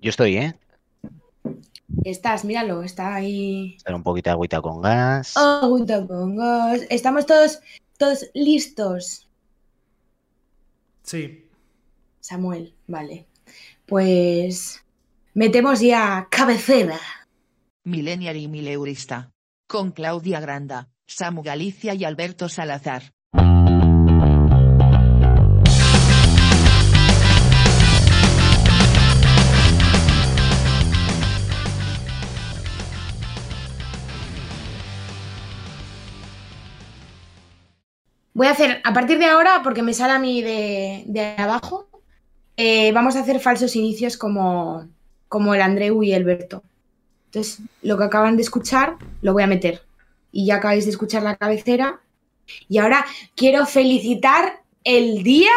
Yo estoy, ¿eh? Estás, míralo, está ahí. Dar un poquito de agüita con gas. Agüita con gas. Estamos todos, todos listos. Sí. Samuel, vale. Pues metemos ya cabecera. Millennial y Mileurista. Con Claudia Granda, Samu Galicia y Alberto Salazar. Voy a hacer, a partir de ahora, porque me sale a mí de, de abajo, eh, vamos a hacer falsos inicios como, como el Andreu y el Berto. Entonces, lo que acaban de escuchar, lo voy a meter. Y ya acabáis de escuchar la cabecera. Y ahora quiero felicitar el día.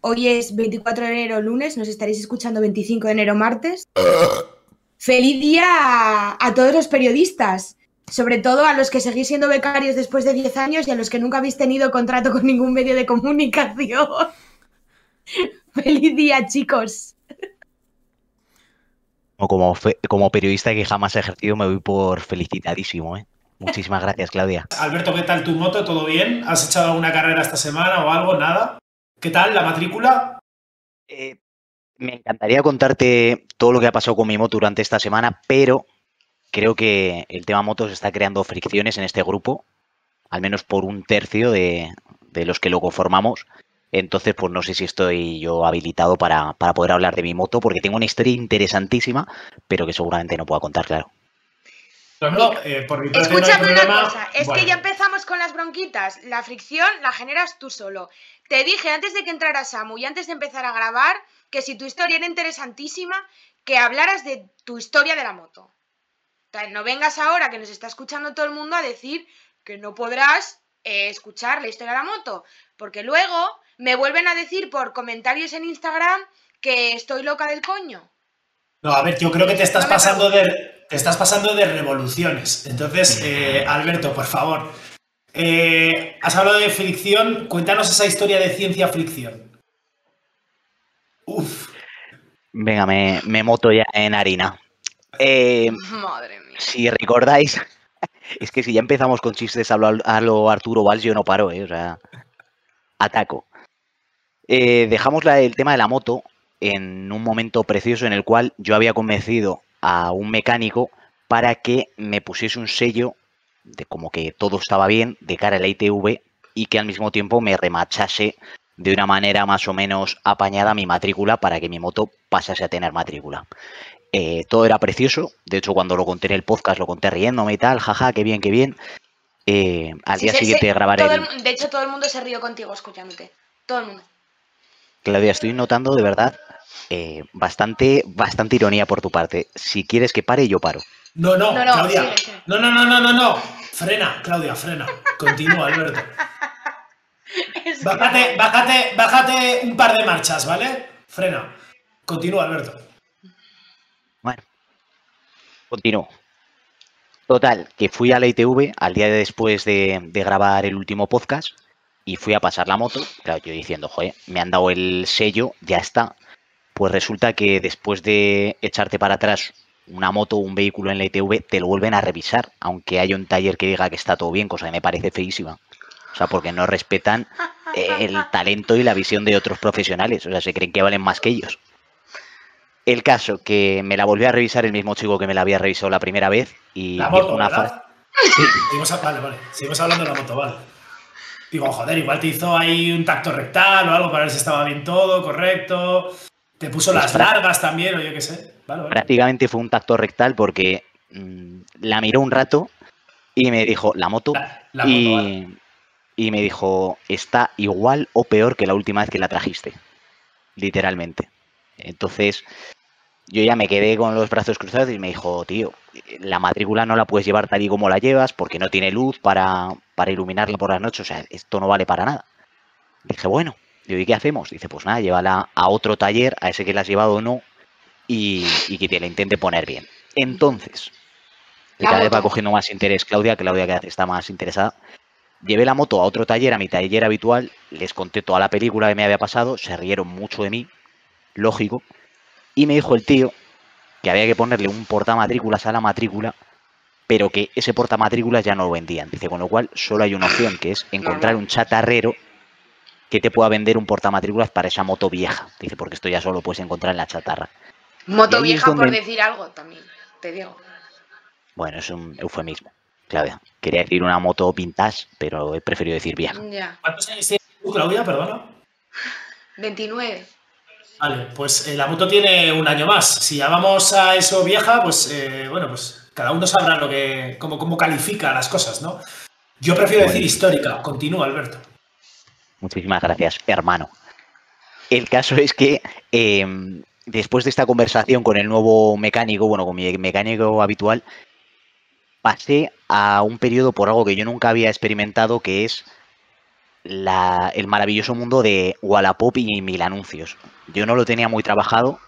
Hoy es 24 de enero, lunes, nos estaréis escuchando 25 de enero, martes. Feliz día a, a todos los periodistas, sobre todo a los que seguís siendo becarios después de 10 años y a los que nunca habéis tenido contrato con ningún medio de comunicación. Feliz día, chicos. O Como, fe- como periodista que jamás he ejercido, me voy por felicitadísimo, ¿eh? Muchísimas gracias, Claudia. Alberto, ¿qué tal tu moto? ¿Todo bien? ¿Has echado alguna carrera esta semana o algo? ¿Nada? ¿Qué tal la matrícula? Eh, me encantaría contarte todo lo que ha pasado con mi moto durante esta semana, pero creo que el tema motos está creando fricciones en este grupo, al menos por un tercio de, de los que lo conformamos. Entonces, pues no sé si estoy yo habilitado para, para poder hablar de mi moto, porque tengo una historia interesantísima, pero que seguramente no puedo contar, claro. No, no, eh, por no Escúchame una problema. cosa, es Bueno, que ya empezamos con las bronquitas. La fricción la generas tú solo. Te dije antes de que entrara Samu y antes de empezar a grabar que si tu historia era interesantísima, que hablaras de tu historia de la moto. No vengas ahora que nos está escuchando todo el mundo a decir que no podrás eh, escuchar la historia de la moto, porque luego me vuelven a decir por comentarios en Instagram que estoy loca del coño. No, a ver, yo creo que te estás No pasando de te estás pasando de revoluciones. Entonces, eh, Alberto, por favor. eh, has hablado de fricción. Cuéntanos esa historia de ciencia fricción. Uf. Venga, me, me moto ya en harina. Eh, Madre mía. Si recordáis, es que si ya empezamos con chistes a lo, Arturo Valls, yo no paro, ¿eh? O sea, ataco. Eh, dejamos el tema de la moto en un momento precioso en el cual yo había convencido a un mecánico para que me pusiese un sello de como que todo estaba bien de cara a la ITV y que al mismo tiempo me remachase de una manera más o menos apañada mi matrícula para que mi moto pasase a tener matrícula. Eh, todo era precioso, de hecho cuando lo conté en el podcast lo conté riéndome y tal, jaja, qué bien, qué bien. Eh, al Sí, día sí, siguiente sí, grabaré todo el... el- de hecho, todo el mundo se rió contigo escuchándote. Todo el mundo. Claudia, estoy notando de verdad eh, bastante, bastante ironía por tu parte. Si quieres que pare, yo paro. No, no, No, no, Claudia. No, no, no, no, no, no. Frena, Claudia, frena. Continúa, Alberto. Bájate, bájate, bájate un par de marchas, ¿vale? Frena. Continúa, Alberto. Continúo. Total, que fui a la ITV al día después de, de grabar el último podcast y fui a pasar la moto. Claro, yo diciendo, joder, me han dado el sello, ya está. Pues resulta que después de echarte para atrás una moto o un vehículo en la ITV, te lo vuelven a revisar, aunque haya un taller que diga que está todo bien, cosa que me parece feísima. O sea, porque no respetan el talento y la visión de otros profesionales. O sea, se creen que valen más que ellos. El caso, que me la volvió a revisar el mismo chico que me la había revisado la primera vez y La moto, una. Sí, seguimos, a- vale, vale. Seguimos hablando de la moto, vale. Digo, joder, igual te hizo ahí un tacto rectal o algo para ver si estaba bien todo, correcto. Te puso las largas también, o yo qué sé. Vale, vale. Prácticamente fue un tacto rectal porque mm, la miró un rato y me dijo, la moto, La, la moto, y, vale. y me dijo, está igual o peor que la última vez que la trajiste. Literalmente. Entonces, yo ya me quedé con los brazos cruzados y me dijo, tío, la matrícula no la puedes llevar tal y como la llevas porque no tiene luz para, para iluminarla por las noches. O sea, esto no vale para nada. Dije, bueno, digo, ¿y qué hacemos? Dice, pues nada, llévala a otro taller, a ese que la has llevado o no, y, y que te la intente poner bien. Entonces, que cada vez va cogiendo más interés Claudia, Claudia vez está más interesada. Llevé la moto a otro taller, a mi taller habitual, les conté toda la película que me había pasado, se rieron mucho de mí, lógico, Y me dijo el tío que había que ponerle un portamatrículas a la matrícula, pero que ese portamatrículas ya no lo vendían. Dice, con lo cual solo hay una opción, que es encontrar un chatarrero que te pueda vender un portamatrículas para esa moto vieja. Dice, porque esto ya solo puedes encontrar en la chatarra. Moto vieja, por decir algo también, te digo. Bueno, es un eufemismo. Claudia, quería decir una moto vintage, pero he preferido decir vieja. Ya. ¿Cuántos años tienes tú, Claudia? Perdona. 29. Vale, pues eh, la moto tiene un año más. Si ya vamos a eso vieja, pues eh, bueno, pues cada uno sabrá lo que, cómo, cómo califica las cosas, ¿no? Yo prefiero decir Bueno. histórica. Continúa, Alberto. Muchísimas gracias, hermano. El caso es que eh, después de esta conversación con el nuevo mecánico, bueno, con mi mecánico habitual, pasé a un periodo por algo que yo nunca había experimentado, que es la- el maravilloso mundo de Wallapop y mil anuncios. Yo no lo tenía muy trabajado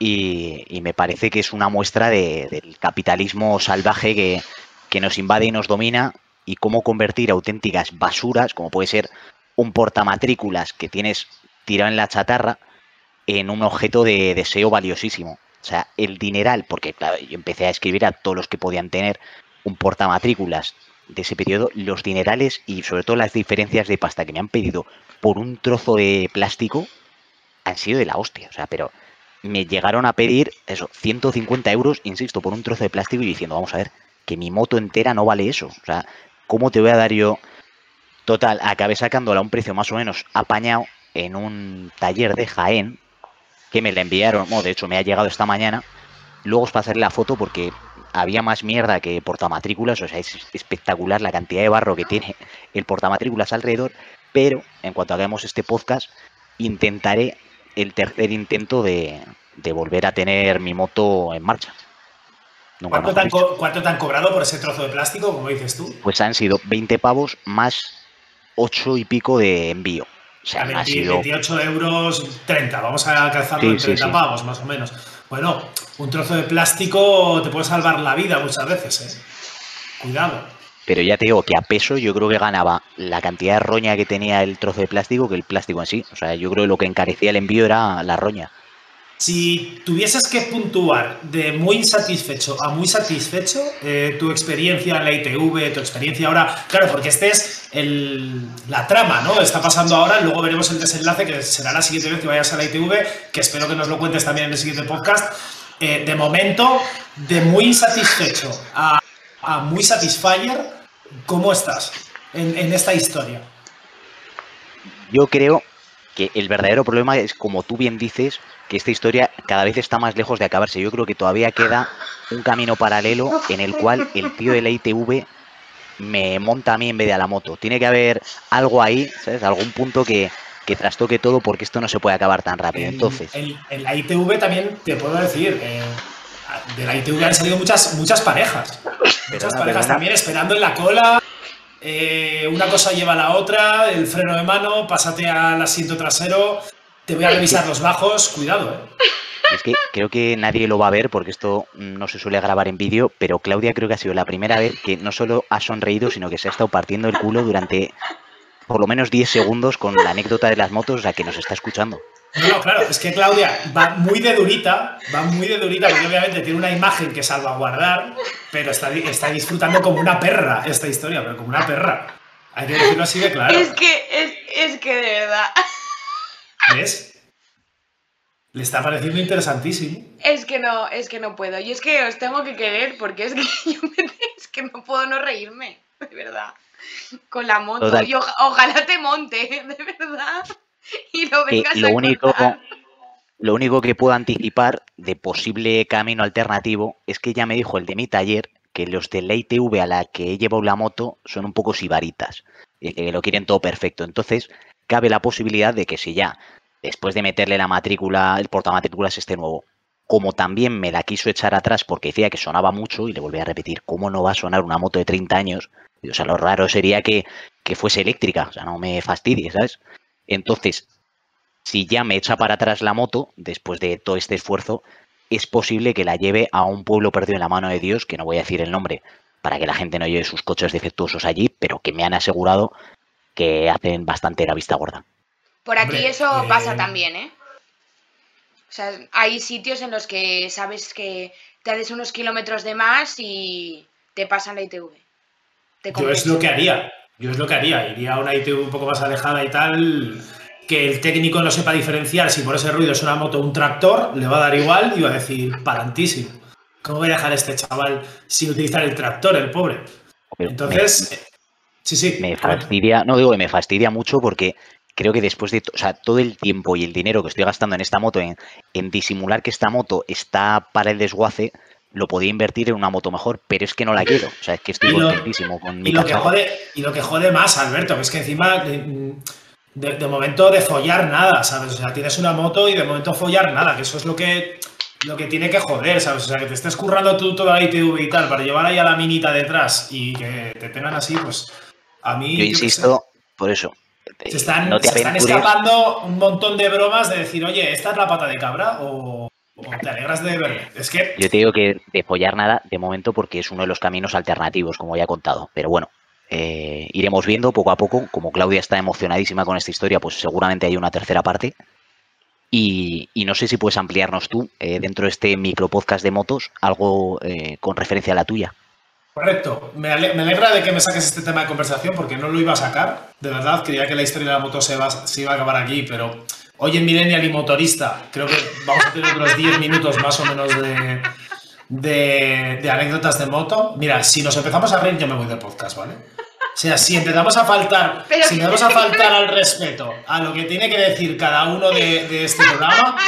y, me parece que es una muestra de- del capitalismo salvaje que, que nos invade y nos domina y cómo convertir auténticas basuras, como puede ser un portamatrículas que tienes tirado en la chatarra, en un objeto de deseo valiosísimo. O sea, el dineral, porque claro, yo empecé a escribir a todos los que podían tener un portamatrículas de ese periodo, los dinerales y sobre todo las diferencias de pasta que me han pedido por un trozo de plástico han sido de la hostia. O sea, pero me llegaron a pedir eso, 150 euros, insisto, por un trozo de plástico y diciendo, vamos a ver, que mi moto entera no vale eso. O sea, ¿cómo te voy a dar yo? Total, acabé sacándola a un precio más o menos apañado en un taller de Jaén, que me la enviaron, bueno, de hecho me ha llegado esta mañana. Luego os pasaré la foto porque había más mierda que portamatrículas, o sea, es espectacular la cantidad de barro que tiene el portamatrículas alrededor, pero en cuanto hagamos este podcast, intentaré el tercer intento de, de volver a tener mi moto en marcha. Nunca ¿Cuánto te, han cuánto te han cobrado por ese trozo de plástico, como dices tú? Pues han sido 20 pavos más 8 y pico de envío. O sea, A no ha 20 sido 28 euros, 30. Vamos a calzarlo Sí, en sí, 30 sí. pavos, más o menos. Bueno, un trozo de plástico te puede salvar la vida muchas veces, ¿eh? Cuidado. Pero ya te digo que a peso yo creo que ganaba la cantidad de roña que tenía el trozo de plástico que el plástico en sí. O sea, yo creo que lo que encarecía el envío era la roña. Si tuvieses que puntuar de muy insatisfecho a muy satisfecho, eh, tu experiencia en la ITV, tu experiencia ahora, claro, porque este es el- la trama, ¿no? Está pasando ahora, luego veremos el desenlace, que será la siguiente vez que vayas a la ITV, que espero que nos lo cuentes también en el siguiente podcast. Eh, de momento, de muy insatisfecho a, muy satisfyer, ¿cómo estás en esta historia? Yo creo que el verdadero problema es, como tú bien dices, que esta historia cada vez está más lejos de acabarse. Yo creo que todavía queda un camino paralelo en el cual el tío de la ITV me monta a mí en vez de a la moto. Tiene que haber algo ahí, ¿sabes? Algún punto que, que trastoque todo porque esto no se puede acabar tan rápido. En, Entonces, en- en la ITV también te puedo decir, eh, de la ITV han salido muchas, muchas parejas. Muchas parejas también esperando en la cola. Eh, una cosa lleva a la otra, el freno de mano, pásate al asiento trasero, te voy a revisar los bajos, cuidado, eh. es que creo que nadie lo va a ver porque esto no se suele grabar en vídeo, pero Claudia creo que ha sido la primera vez que no solo ha sonreído, sino que se ha estado partiendo el culo durante por lo menos 10 segundos con la anécdota de las motos, sea, que nos está escuchando. No, no, claro, es que Claudia va muy de durita, va muy de durita, porque obviamente tiene una imagen que salvaguardar, pero está, está disfrutando como una perra esta historia, pero como una perra. Hay que decirlo así de claro. Es que, es, es que de verdad. ¿Ves? Le está pareciendo interesantísimo. Es que no, es que no puedo. Y es que os tengo que querer porque es que yo me- es que no puedo no reírme, de verdad. Con la moto. Total. Y oja- ojalá te monte, de verdad. Y lo Que vengas lo a único, contar. lo único que puedo anticipar de posible camino alternativo es que ya me dijo el de mi taller que los de la ITV a la que he llevado la moto son un poco sibaritas, y que lo quieren todo perfecto. Entonces, cabe la posibilidad de que si ya, después de meterle la matrícula, el portamatrículas este nuevo, como también me la quiso echar atrás porque decía que sonaba mucho, y le volví a repetir, ¿cómo no va a sonar una moto de 30 años? Y, o sea, lo raro sería que, que fuese eléctrica, o sea, no me fastidies, ¿sabes? Entonces, si ya me echa para atrás la moto, después de todo este esfuerzo, es posible que la lleve a un pueblo perdido en la mano de Dios, que no voy a decir el nombre, para que la gente no lleve sus coches defectuosos allí, pero que me han asegurado que hacen bastante la vista gorda. Por aquí Hombre, eso eh, pasa también, ¿eh? O sea, hay sitios en los que sabes que te haces unos kilómetros de más y te pasan la ITV. Te Yo es lo que haría. Yo es lo que haría. Iría a una ITV un poco más alejada y tal. Que el técnico no sepa diferenciar si por ese ruido es una moto o un tractor, le va a dar igual y va a decir, palantísimo. ¿Cómo voy a dejar a este chaval sin utilizar el tractor, el pobre? Pero Entonces, sí, sí. me, fastidia, no digo que me fastidia mucho porque creo que después de to- o sea, todo el tiempo y el dinero que estoy gastando en esta moto, en, en disimular que esta moto está para el desguace, lo podía invertir en una moto mejor, pero es que no la quiero. O sea, es que estoy lo- contentísimo con mi Y lo, que jode, y lo que jode más, Alberto, que es que encima de, de- de momento de follar nada, ¿sabes? O sea, tienes una moto y de momento follar nada, que eso es lo que, lo que tiene que joder, ¿sabes? O sea, que te estés currando tú toda la ITV y tal para llevar ahí a la minita detrás y que te tengan así, pues a mí... Yo insisto, por eso. eh, se están, no te se están escapando un montón de bromas de decir, oye, ¿esta es la pata de cabra? O, o te alegras de verme. Es que... Yo te digo que de follar nada de momento porque es uno de los caminos alternativos, como ya he contado. Pero bueno, eh, iremos viendo poco a poco. Como Claudia está emocionadísima con esta historia, pues seguramente hay una tercera parte. Y, y no sé si puedes ampliarnos tú, eh, dentro de este micro podcast de motos, algo eh, con referencia a la tuya. Correcto. Me, ale- me alegra de que me saques este tema de conversación porque no lo iba a sacar. De verdad, creía que la historia de la moto se, va- se iba a acabar aquí, pero hoy en Millennial y Motorista creo que vamos a tener unos 10 minutos más o menos de, de- de anécdotas de moto. Mira, si nos empezamos a reír, yo me voy del podcast, ¿vale? O sea, si empezamos a faltar, Pero- si empezamos a faltar al respeto a lo que tiene que decir cada uno de, de este programa,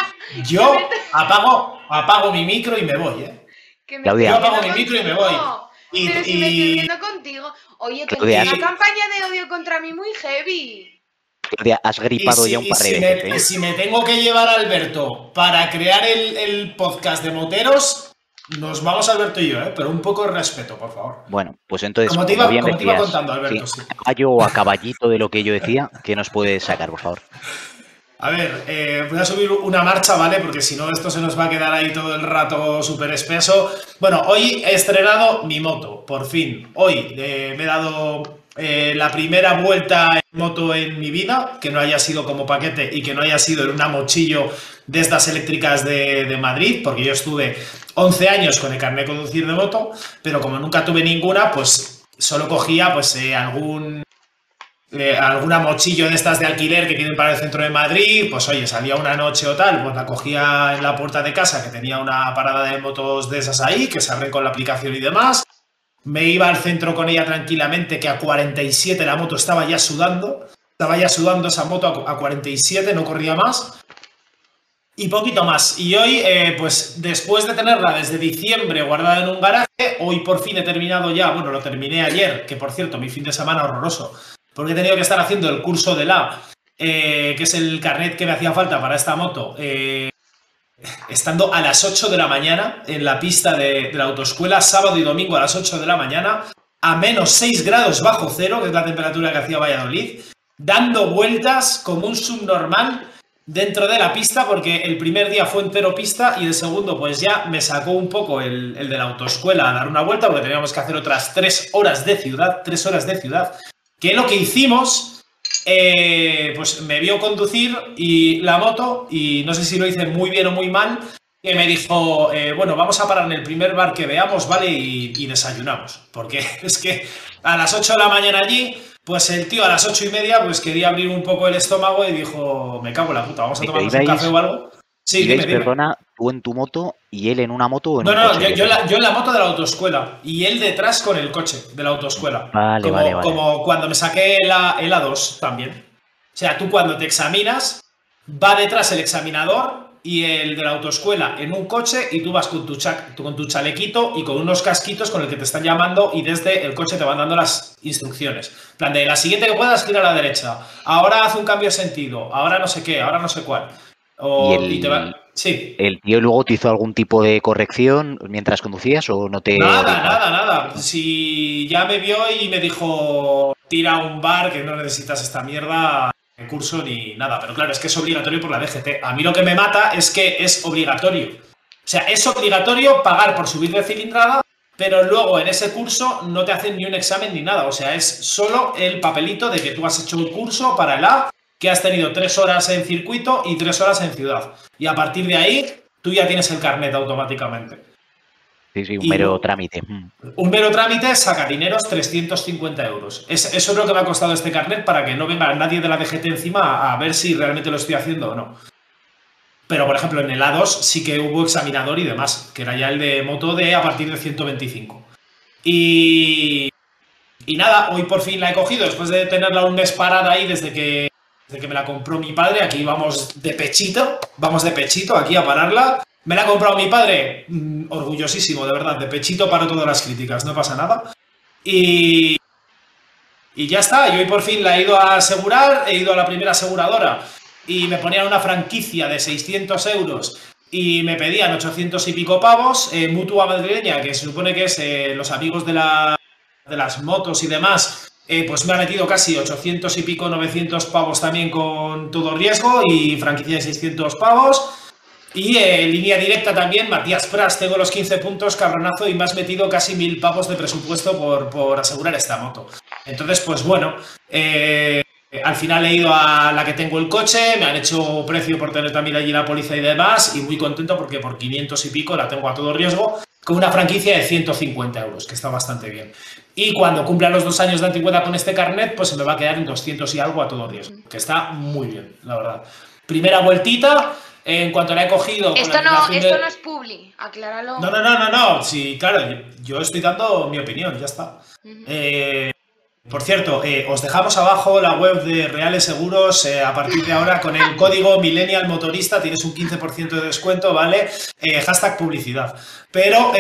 yo apago, apago mi micro y me voy, ¿eh? Que me Claudia. Yo apago mi micro y me voy. Y- Pero si me estoy y- riendo contigo. Oye, que Claudia, una campaña de odio contra mí muy heavy. Claudia, has gripado si- ya un par de si veces. me, ¿eh? si me tengo que llevar a Alberto para crear el, el podcast de moteros, nos vamos Alberto y yo, ¿eh? pero un poco de respeto, por favor. Bueno, pues entonces, Como te como iba- bien como te iba decías, contando, Alberto, sí, sí. a caballo o a caballito de lo que yo decía, ¿qué nos puedes sacar, por favor? A ver, eh, voy a subir una marcha, ¿vale? Porque si no, esto se nos va a quedar ahí todo el rato súper espeso. Bueno, hoy he estrenado mi moto, por fin. Hoy eh, me he dado eh, la primera vuelta en moto en mi vida, que no haya sido como paquete y que no haya sido en una mochillo de estas eléctricas de, de Madrid, porque yo estuve 11 años con el carnet de conducir de moto, pero como nunca tuve ninguna, pues solo cogía pues eh, algún eh, alguna mochillo de estas de alquiler que tienen para el centro de Madrid, pues oye, salía una noche o tal, pues la cogía en la puerta de casa, que tenía una parada de motos de esas ahí, que se con la aplicación y demás. Me iba al centro con ella tranquilamente, que a 47 la moto estaba ya sudando. Estaba ya sudando esa moto a a 47, no corría más. Y poquito más. Y hoy, eh, pues después de tenerla desde diciembre guardada en un garaje, hoy por fin he terminado ya, bueno, lo terminé ayer, que por cierto, mi fin de semana horroroso, porque he tenido que estar haciendo el curso de la, eh, que es el carnet que me hacía falta para esta moto, eh, estando a las 8 de la mañana en la pista de, la autoescuela, sábado y domingo a las 8 de la mañana, a menos 6 grados bajo cero, que es la temperatura que hacía Valladolid, dando vueltas como un subnormal dentro de la pista, porque el primer día fue entero pista y el segundo pues ya me sacó un poco el, el de la autoescuela a dar una vuelta, porque teníamos que hacer otras 3 horas de ciudad, 3 horas de ciudad, que lo que hicimos, eh, pues me vio conducir y la moto, y no sé si lo hice muy bien o muy mal, que me dijo, eh, bueno, vamos a parar en el primer bar que veamos, ¿vale? Y, y desayunamos. Porque es que a las 8 de la mañana allí, pues el tío a las 8 y media, pues quería abrir un poco el estómago y dijo, me cago en la puta, vamos a tomarnos un café o algo. Sí, ¿Ibais, dime, dime. perdona, tú en tu moto y él en una moto o en No, no, coche? yo, yo en la, yo en la moto de la autoescuela y él detrás con el coche de la autoescuela. Vale, como, vale, vale. como cuando me saqué la, el A2 también. O sea, tú cuando te examinas, va detrás el examinador y el de la autoescuela en un coche y tú vas con tu, cha- con tu chalequito y con unos casquitos con el que te están llamando y desde el coche te van dando las instrucciones. Plan de la siguiente que puedas gira a la derecha, ahora haz un cambio de sentido, ahora no sé qué, ahora no sé cuál. O, Y el- y te va- Sí. ¿El tío luego te hizo algún tipo de corrección mientras conducías o no te.? Nada, nada, nada. Si ya me vio y me dijo, tira un bar que no necesitas esta mierda en curso ni nada. Pero claro, es que es obligatorio por la DGT. A mí lo que me mata es que es obligatorio. O sea, es obligatorio pagar por subir de cilindrada, pero luego en ese curso no te hacen ni un examen ni nada. O sea, es solo el papelito de que tú has hecho el curso para el A que has tenido tres horas en circuito y tres horas en ciudad. Y a partir de ahí, tú ya tienes el carnet automáticamente. Sí, sí, un Y mero trámite. Mm. Un mero trámite saca dineros 350 euros. Es, eso es lo que me ha costado este carnet para que no venga nadie de la DGT encima a, a ver si realmente lo estoy haciendo o no. Pero, por ejemplo, en el A2 sí que hubo examinador y demás, que era ya el de moto de a partir de 125. Y, y nada, hoy por fin la he cogido, después de tenerla un mes parada ahí desde que, desde que me la compró mi padre. Aquí vamos de pechito, vamos de pechito aquí a pararla. Me la ha comprado mi padre, mm, orgullosísimo, de verdad, de pechito para todas las críticas, no pasa nada. Y, y ya está, y hoy por fin la he ido a asegurar, he ido a la primera aseguradora y me ponían una franquicia de 600 euros y me pedían 800 y pico pavos, eh, mutua madrileña, que se supone que es eh, los amigos de, la, de las motos y demás, eh, pues me ha metido casi 800 y pico, 900 pavos también con todo riesgo y franquicia de 600 pavos. Y eh, línea directa también, Matías Pras, tengo los 15 puntos, cabronazo, y me has metido casi mil pavos de presupuesto por, por asegurar esta moto. Entonces, pues bueno, eh, al final he ido a la que tengo el coche, me han hecho precio por tener también allí la póliza y demás, y muy contento porque por 500 y pico la tengo a todo riesgo, con una franquicia de 150 euros, que está bastante bien. Y cuando cumpla los dos años de antigüedad con este carnet, pues se me va a quedar en 200 y algo a todo riesgo, que está muy bien, la verdad. Primera vueltita, en cuanto la he cogido... Esto no, de- esto no es publi, acláralo. no, no, no, no, no. Sí, claro, yo, estoy dando mi opinión, ya está. Eh, por cierto, eh, os dejamos abajo la web de Reales Seguros. eh, a partir de ahora, con el código Millennial Motorista tienes un 15% de descuento, ¿vale? Eh, hashtag publicidad. Pero,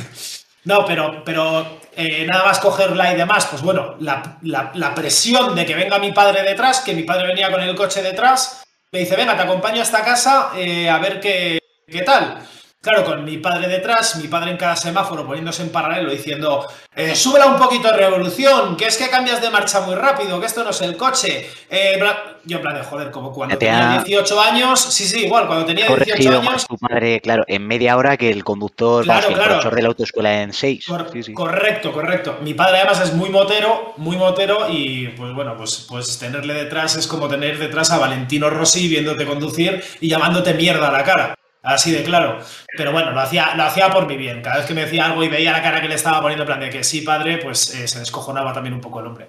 no, pero, pero eh, nada más cogerla y demás, pues bueno, la, la- presión de que venga mi padre detrás, que mi padre venía con el coche detrás, me dice, venga, te acompaño a esta casa eh, a ver qué, qué tal. Claro, con mi padre detrás, mi padre en cada semáforo poniéndose en paralelo diciendo, eh, súbela un poquito de revolución, que es que cambias de marcha muy rápido, que esto no es el coche. Eh, Yo en plan de joder, como cuando te tenía ha- 18 años, sí, sí, igual, cuando tenía 18 Corregido más años, tu padre, claro, en media hora que el conductor, Claro, el claro. profesor de la autoescuela en seis. Cor- Sí, sí. Correcto, correcto. Mi padre además es muy motero, muy motero y pues bueno, pues, pues tenerle detrás es como tener detrás a Valentino Rossi viéndote conducir y llamándote mierda a la cara. Así de claro. Pero bueno, lo hacía, lo hacía por mi bien. Cada vez que me decía algo y veía la cara que le estaba poniendo en plan de que sí, padre, pues eh, se descojonaba también un poco el hombre.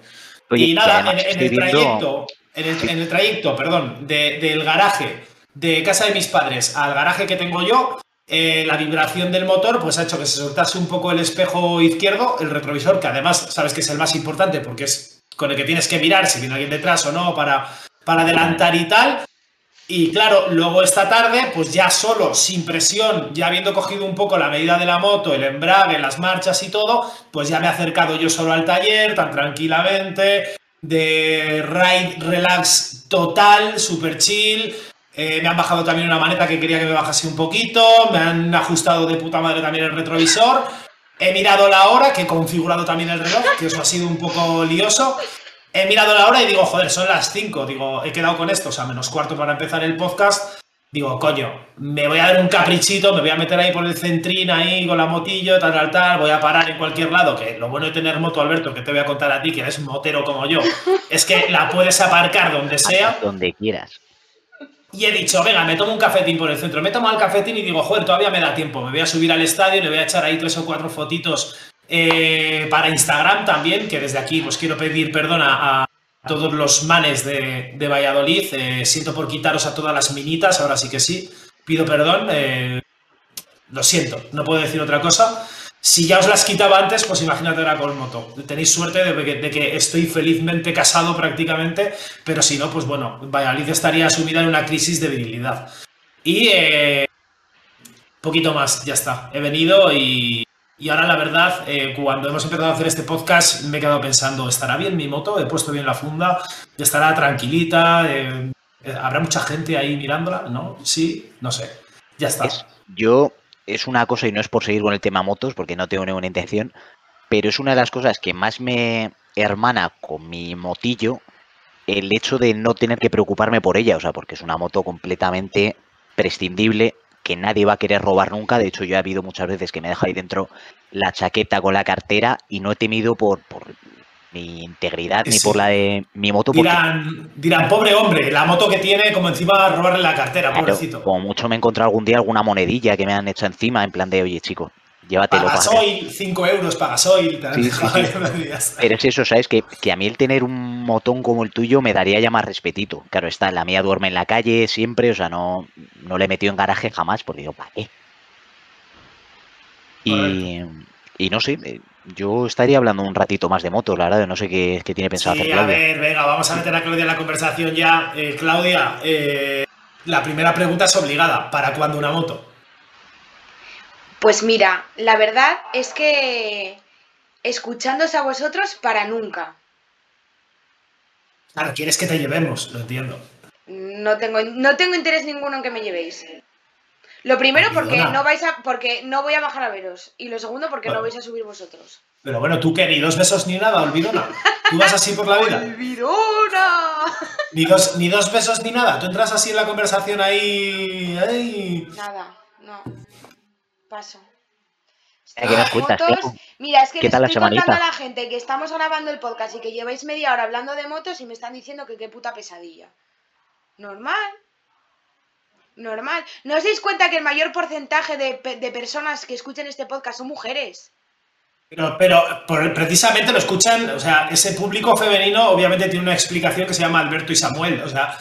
Oye, y nada, en, el trayecto, en el, en el trayecto, perdón, de- del garaje de casa de mis padres al garaje que tengo yo, eh, la vibración del motor pues ha hecho que se soltase un poco el espejo izquierdo, el retrovisor, que además sabes que es el más importante porque es con el que tienes que mirar si viene alguien detrás o no para, para adelantar y tal. Y claro, luego esta tarde, pues ya solo, sin presión, ya habiendo cogido un poco la medida de la moto, el embrague, las marchas y todo, pues ya me he acercado yo solo al taller, tan tranquilamente, de ride relax total, super chill. Eh, me han bajado también una maneta que quería que me bajase un poquito, me han ajustado de puta madre también el retrovisor. He mirado la hora, que he configurado también el reloj, que eso ha sido un poco lioso. He mirado la hora y digo, joder, son las 5. Digo, he quedado con esto, o sea, menos cuarto para empezar el podcast. Digo, coño, me voy a dar un caprichito, me voy a meter ahí por el centrín, ahí con la motillo, tal, tal, tal, voy a parar en cualquier lado, que lo bueno de tener moto, Alberto, que te voy a contar a ti, que eres motero como yo, es que la puedes aparcar donde sea. Donde quieras. Y he dicho, venga, me tomo un cafetín por el centro. Me tomo el cafetín y digo, joder, todavía me da tiempo. Me voy a subir al estadio, le voy a echar ahí tres o cuatro fotitos eh, para Instagram también, que desde aquí pues quiero pedir perdón a, todos los manes de, Valladolid. Eh, siento por quitaros a todas las minitas, ahora sí que sí. Pido perdón. eh, lo siento, no puedo decir otra cosa. Si ya os las quitaba antes, pues imagínate ahora con moto. Tenéis suerte de que, de que estoy felizmente casado prácticamente, pero si no, pues bueno, Valladolid estaría sumida en una crisis de virilidad. Y eh, poquito más, ya está. He venido y, y ahora la verdad, eh, cuando hemos empezado a hacer este podcast, me he quedado pensando, ¿estará bien mi moto? He puesto bien la funda, estará tranquilita, eh, ¿habrá mucha gente ahí mirándola? ¿No? Sí, no sé. Ya está. Es- yo, es una cosa, y no es por seguir con el tema motos, porque no tengo ninguna intención, pero es una de las cosas que más me hermana con mi motillo el hecho de no tener que preocuparme por ella, o sea, porque es una moto completamente prescindible que nadie va a querer robar nunca. De hecho, yo he habido muchas veces que me deja ahí dentro la chaqueta con la cartera y no he temido por, por ni integridad, ni por la de mi moto. Porque, Dirán, dirán, pobre hombre, la moto que tiene, como encima robarle la cartera, claro, pobrecito. como mucho me he encontrado algún día alguna monedilla que me han hecho encima, en plan de, oye, chico, llévatelo. Para pájaro". gasoil, 5 euros para gasoil. te han Sí, sí. Pero es eso, ¿sabes? Que, que a mí el tener un motón como el tuyo me daría ya más respetito. Claro, está, la mía duerme en la calle siempre, o sea, no, no le he metido en garaje jamás, porque digo, ¿para qué? Y, y no sé, eh, yo estaría hablando un ratito más de motos, la verdad, no sé qué, qué tiene pensado Sí, hacer a Claudia. ver, venga, vamos a meter a Claudia en la conversación ya. Eh, Claudia, eh, la primera pregunta es obligada. ¿Para cuándo una moto? Pues mira, la verdad es que escuchándose a vosotros para nunca. Claro, quieres que te llevemos, lo entiendo. No tengo, no tengo interés ninguno en que me llevéis. Lo primero porque no vais a, porque no voy a bajar a veros. Y lo segundo porque no vais a subir vosotros. Pero bueno, tú que ni dos besos ni nada, olvidona. Tú vas así por la vida. ¡Olvidona! Ni dos, ni dos besos ni nada. Tú entras así en la conversación ahí. ahí. Nada, no. Paso. ¿Qué nos Las cuentas, motos- Clau? Mira, es que ¿Qué le tal la estoy contando a la gente que estamos grabando el podcast y que lleváis media hora hablando de motos y me están diciendo que qué puta pesadilla. Normal. Normal. ¿No os dais cuenta que el mayor porcentaje de, de personas que escuchan este podcast son mujeres? Pero, pero por- precisamente lo escuchan, o sea, ese público femenino obviamente tiene una explicación que se llama Alberto y Samuel. O sea,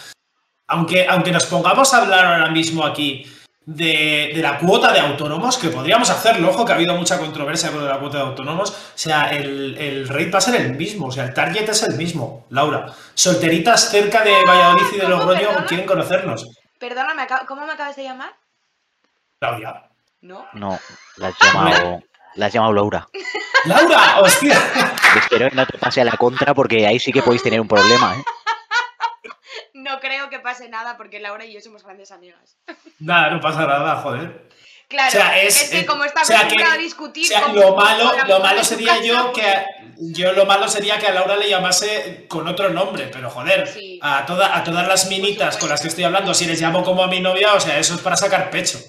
aunque, aunque nos pongamos a hablar ahora mismo aquí de, de la cuota de autónomos, que podríamos hacerlo, ojo que ha habido mucha controversia con la cuota de autónomos, o sea, el, el rate va a ser el mismo, o sea, el target es el mismo, Laura. Solteritas cerca de Valladolid y de ¿Cómo, Logroño perdona? quieren conocernos. Perdona, me acabo- ¿cómo me acabas de llamar? Claudia. No. No, la has llamado, la has llamado Laura. ¡Laura! ¡Hostia! Espero que no te pase a la contra porque ahí sí que podéis tener un problema, ¿eh? No creo que pase nada porque Laura y yo somos grandes amigas. Nada, no pasa nada, joder. Claro, O sea, es, es, que eh, como está o sea, que- a discutir. O sea, con- lo malo, con lo malo sería yo que yo lo malo sería que a Laura le llamase con otro nombre, pero joder, Sí. a, toda, a todas las minitas con las que estoy hablando, si les llamo como a mi novia, o sea, eso es para sacar pecho.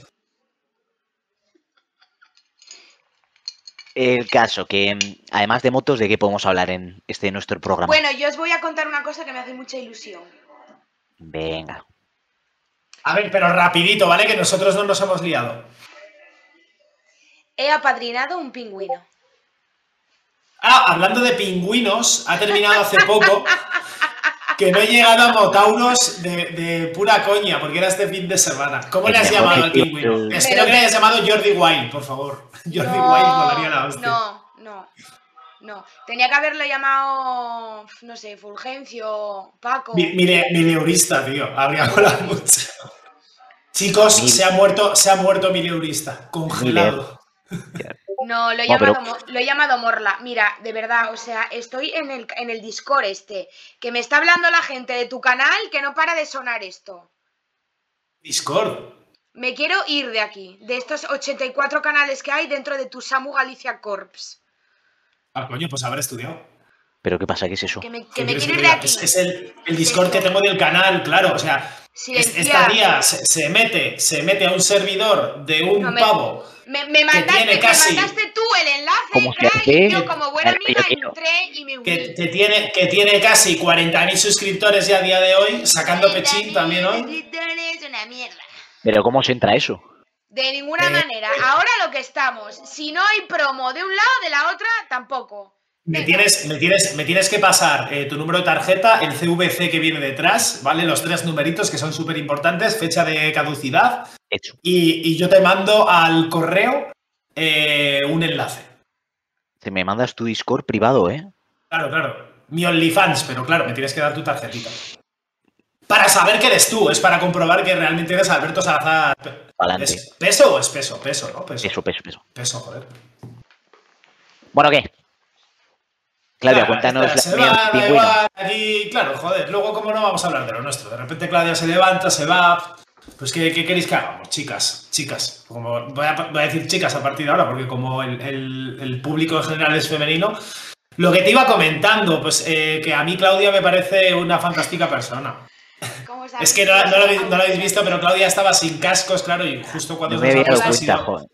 El caso, que mm, además de motos, ¿de qué podemos hablar en este nuestro programa? Bueno, yo os voy a contar una cosa que me hace mucha ilusión. Venga. A ver, pero rapidito, ¿vale? Que nosotros no nos hemos liado. He apadrinado un pingüino. Ah, hablando de pingüinos, ha terminado hace poco que no he llegado a Motauros de, de pura coña, porque era este fin de semana. ¿Cómo le has llamado al pingüino? Espero Pero- que le hayas llamado Jordi Wild, por favor. Jordi no, Wild molaría la hostia. no, no, no. Tenía que haberlo llamado, no sé, Fulgencio, Paco. Mi, mileurista, tío. Habría molado mucho. Chicos, Mil- se ha muerto, se ha muerto mileurista. Congelado. No, lo he, No, llamado, lo he llamado Morla. Mira, de verdad, o sea, estoy en el, en el Discord este, que me está hablando la gente de tu canal que no para de sonar esto. Discord. Me quiero ir de aquí, de estos 84 canales que hay dentro de tu Samu Galicia Corps. Ah, coño, pues haber estudiado. ¿Pero qué pasa? ¿Qué es eso? Que me, que ¿Qué me quieres quiero que ir de diga? aquí. Es, es el, el Discord que tengo del canal, claro. O sea, Silenciar. esta tía se, se mete, se mete a un servidor de un No me- pavo. Me, me mandaste, tiene me casi- mandaste tú el enlace, Como y yo como buena amiga entré y me uní. Que, que tiene, que tiene casi 40.000 suscriptores ya a día de hoy, sacando pechín también hoy. Es una mierda. ¿Pero cómo se entra eso? De ninguna Eh, manera. Ahora lo que estamos. Si no hay promo de un lado, de la otra, tampoco. Me tienes, me, tienes, me tienes que pasar eh, tu número de tarjeta, el CVC que viene detrás, ¿vale? Los tres numeritos que son súper importantes, fecha de caducidad, Hecho. y, y yo te mando al correo eh, un enlace. Te me mandas tu Discord privado, ¿eh? Claro, claro. Mi OnlyFans, pero claro, me tienes que dar tu tarjetita. Para saber que eres tú, es para comprobar que realmente eres Alberto Salazar. Pa'lante. ¿Es ¿Peso o es peso? Peso, ¿no? Peso. Eso, peso, peso. Peso, joder. Bueno, ¿qué? Claudia, Claro, cuéntanos la se va, da igual, aquí, claro, joder, luego como no vamos a hablar de lo nuestro. De repente Claudia se levanta, se va. Pues ¿qué, qué queréis que hagamos, chicas? Chicas. Como voy a, voy a decir chicas a partir de ahora, porque como el, el- el público en general es femenino. Lo que te iba comentando, pues eh, que a mí Claudia me parece una fantástica persona. ¿Cómo Es que no, no lo, habéis- no lo habéis sabes visto, pero Claudia estaba sin cascos, claro, y justo cuando me había ha sido-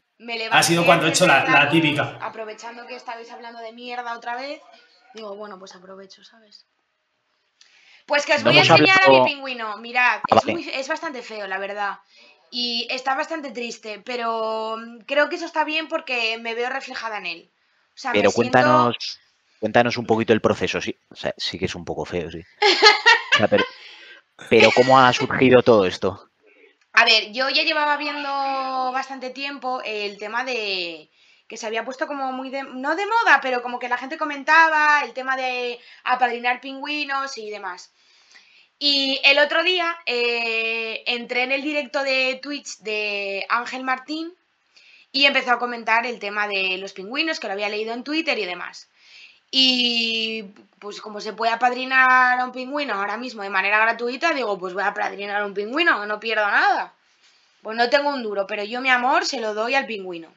Ha sido cuando he hecho la- típica. Aprovechando que estabais hablando de mierda otra vez. Digo, bueno, pues aprovecho, ¿sabes? Pues que os No voy a enseñar a mi pingüino. Mirad, Ah, es, vale. muy- es bastante feo, la verdad. Y está bastante triste, pero mm, creo que eso está bien porque me veo reflejada en él. O sea, Pero me cuéntanos, siento... cuéntanos un poquito el proceso, sí. O sea, sí que es un poco feo, sí. O sea, pero, pero ¿cómo ha surgido todo esto? A ver, yo ya llevaba viendo bastante tiempo el tema de que se había puesto como muy de, no de moda, pero como que la gente comentaba el tema de apadrinar pingüinos y demás. Y el otro día eh, entré en el directo de Twitch de Ángel Martín y empezó a comentar el tema de los pingüinos, que lo había leído en Twitter y demás. Y pues como se puede apadrinar a un pingüino ahora mismo de manera gratuita, digo, pues voy a apadrinar a un pingüino, no pierdo nada. Pues no tengo un duro, pero yo mi amor se lo doy al pingüino.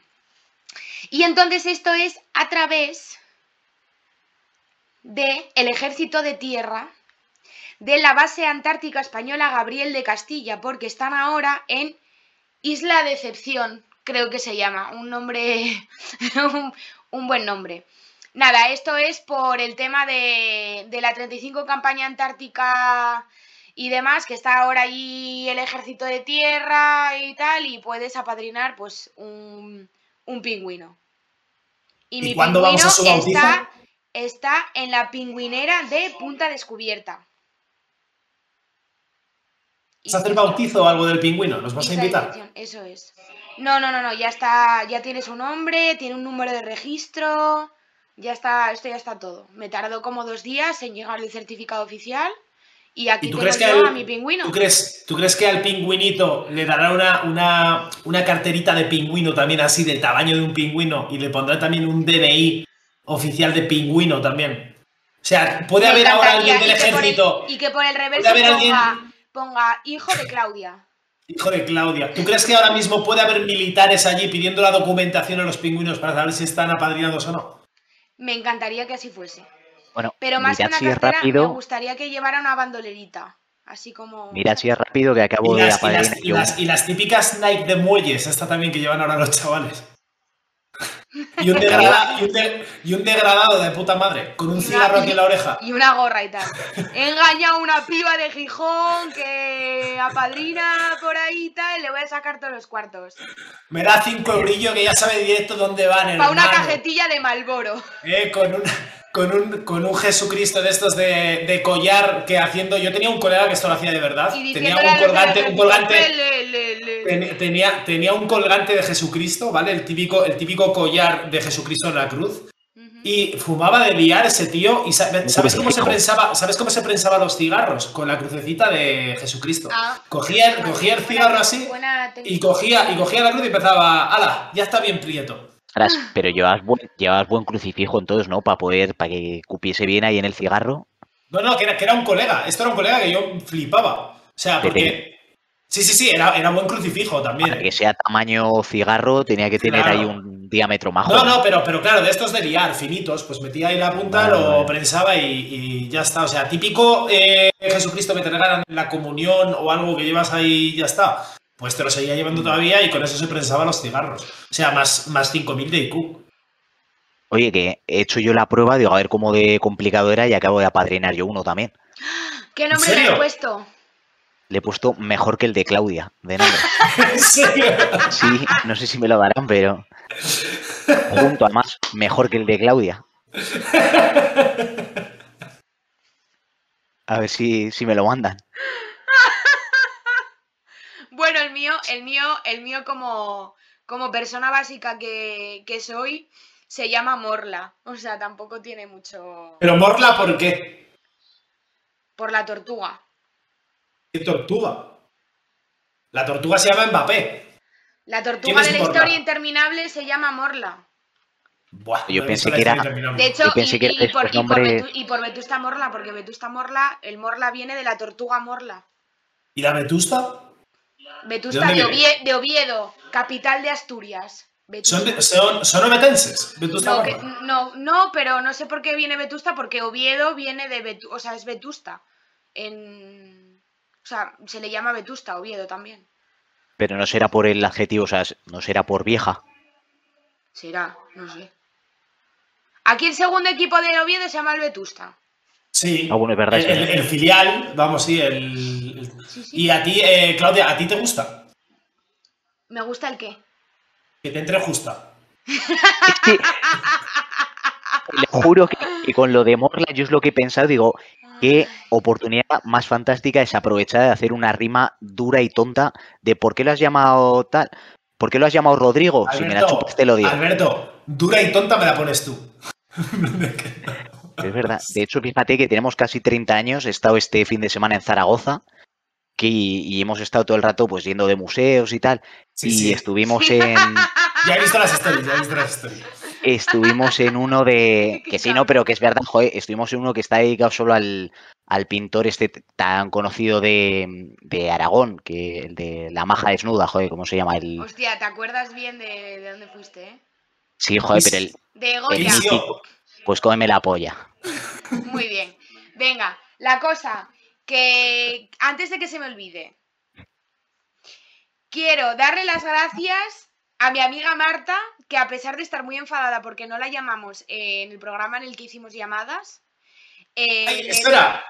Y entonces esto es a través de el ejército de tierra de la base antártica española Gabriel de Castilla, porque están ahora en Isla Decepción, creo que se llama, un nombre, un, un buen nombre. Nada, esto es por el tema de, de la 35 campaña antártica y demás, que está ahora ahí el ejército de tierra y tal, y puedes apadrinar pues un, un pingüino. Y, ¿Y mi cuándo vamos a su pingüino bautizo? está, está en la pingüinera de Punta Descubierta. ¿Vas a hacer bautizo o algo del pingüino? ¿Nos vas a invitar? Eso es. No, no, no, no, ya está, ya tiene su nombre, tiene un número de registro, ya está, esto ya está todo. Me tardó como dos días en llegar el certificado oficial y aquí ¿Y tú tengo crees que yo al- a mi pingüino. ¿Tú crees, ¿Tú crees que al pingüinito le dará una, una, una carterita de pingüino también así, del tamaño de un pingüino, y le pondrá también un DNI oficial de pingüino también? O sea, puede Me haber ahora alguien del y que por el- ejército, y que por el reverso ponga, alguien- ponga hijo de Claudia. hijo de Claudia. ¿Tú crees que ahora mismo puede haber militares allí pidiendo la documentación a los pingüinos para saber si están apadrinados o no? Me encantaría que así fuese. Bueno, Pero más que una si es cartera, me rápido, gustaría que llevara una bandolerita. Así como. mirad si es rápido que acabo Y de las, y, apadrinar las, y yo. las- y las típicas Nike de muelles, esta también que llevan ahora los chavales. Y un, degrada- y un de- y un degradado de puta madre, con un una- cigarro aquí en la oreja. Y una gorra y tal. He engañado a una piba de Gijón que apadrina por ahí y tal. Le voy a sacar todos los cuartos. Me da cinco eurillos que ya sabe directo dónde van, Para una cajetilla de Malboro. Eh, con, un, con, un, con un Jesucristo de estos de, de collar que haciendo. Yo tenía un colega que esto lo hacía de verdad. Y Tenía un colgante, del un colgante. ejército, "Le, le, le". ten- Tenía, tenía un colgante de Jesucristo, ¿vale? El típico, el típico collar de Jesucristo en la cruz. Y fumaba de liar ese tío. ¿Y sa- sabes cómo se prensaba? ¿Sabes cómo se prensaba los cigarros? Con la crucecita de Jesucristo. Ah, Cogía, el- buena- cogía el buena- cigarro así buena y cogía, y cogía la cruz y empezaba. ¡Hala! Ya está bien prieto. Ahora, pero llevabas buen, llevabas buen crucifijo entonces, ¿no? Para poder, para que cupiese bien ahí en el cigarro. No, no, que era, que era un colega. Esto era un colega que yo flipaba. O sea, Que porque. Sí, sí, sí, era, era buen crucifijo también. Para que sea tamaño cigarro tenía que tener Claro. ahí un diámetro majo. No, no, pero, pero claro, de estos de liar, finitos, pues metía ahí la punta, Vale, lo vale. prensaba y, y ya está. O sea, típico eh, Jesucristo que te regalan en la comunión o algo que llevas ahí y ya está. Pues te lo seguía llevando todavía y con eso se prensaba los cigarros. O sea, más, más 5000 de IQ. Oye, que he hecho yo la prueba, digo, a ver cómo de complicado era y acabo de apadrinar yo uno también. ¿Qué nombre ¿En le he puesto? Le he puesto mejor que el de Claudia, de nombre. ¿En serio? Sí, no sé si me lo darán, pero. Junto, además, mejor que el de Claudia. A ver si, si me lo mandan. Bueno, el mío, el mío, el mío como, como persona básica que, que soy, se llama Morla. O sea, tampoco tiene mucho. Pero Morla, ¿por qué? Por la tortuga. ¿Qué tortuga? La tortuga se llama Mbappé. La ¿Quién tortuga de la Morla? historia interminable se llama Morla. Buah, Yo pensé que era-. De hecho, Yo pensé y, que era y- y por, nombre- y por Vetusta Morla, porque Vetusta Morla, el Morla viene de la tortuga Morla. ¿Y la Vetusta? Vetusta de, viene? Ovie- de Oviedo, capital de Asturias. Vetusta. ¿Son, de- son, son? ¿Vetusta No, que- no, no, pero no sé por qué viene Vetusta, porque Oviedo viene de Vetu, o sea, es Vetusta. En, o sea, se le llama Vetusta Oviedo también. Pero no será por el adjetivo, o sea, no será por vieja. Será, no sé. Aquí el segundo equipo de Oviedo se llama el Vetusta. Sí. Ah, bueno, es verdad, El, sí. el- el filial, vamos, sí. El, el- Sí, sí. Y a ti, eh, Claudia, ¿a ti te gusta? ¿Me gusta el qué? Que te entre justa. Es que, le juro que, que con lo de Morla yo es lo que he pensado, digo, qué oportunidad más fantástica es aprovechar de hacer una rima dura y tonta de por qué lo has llamado tal, por qué lo has llamado Rodrigo, si me la chupas te lo digo. Alberto, dura y tonta me la pones tú. Es verdad. De hecho, fíjate que tenemos casi 30 años. He estado este fin de semana en Zaragoza que, y hemos estado todo el rato pues yendo de museos y tal. Sí, y sí. estuvimos en Ya he visto las stories, ya he visto las estuvimos en uno de que sí, no, pero que es verdad, joder, estuvimos en uno que está dedicado solo al, al pintor este tan conocido de, de Aragón, que el de la maja desnuda, joder, ¿cómo se llama? El Hostia, ¿te acuerdas bien de, de dónde fuiste, eh? sí, joder, pero el De Goya. Pues cómeme la polla. Muy bien. Venga, la cosa que antes de que se me olvide, quiero darle las gracias a mi amiga Marta, que a pesar de estar muy enfadada porque no la llamamos eh, en el programa en el que hicimos llamadas, eh, Ay, le- espera,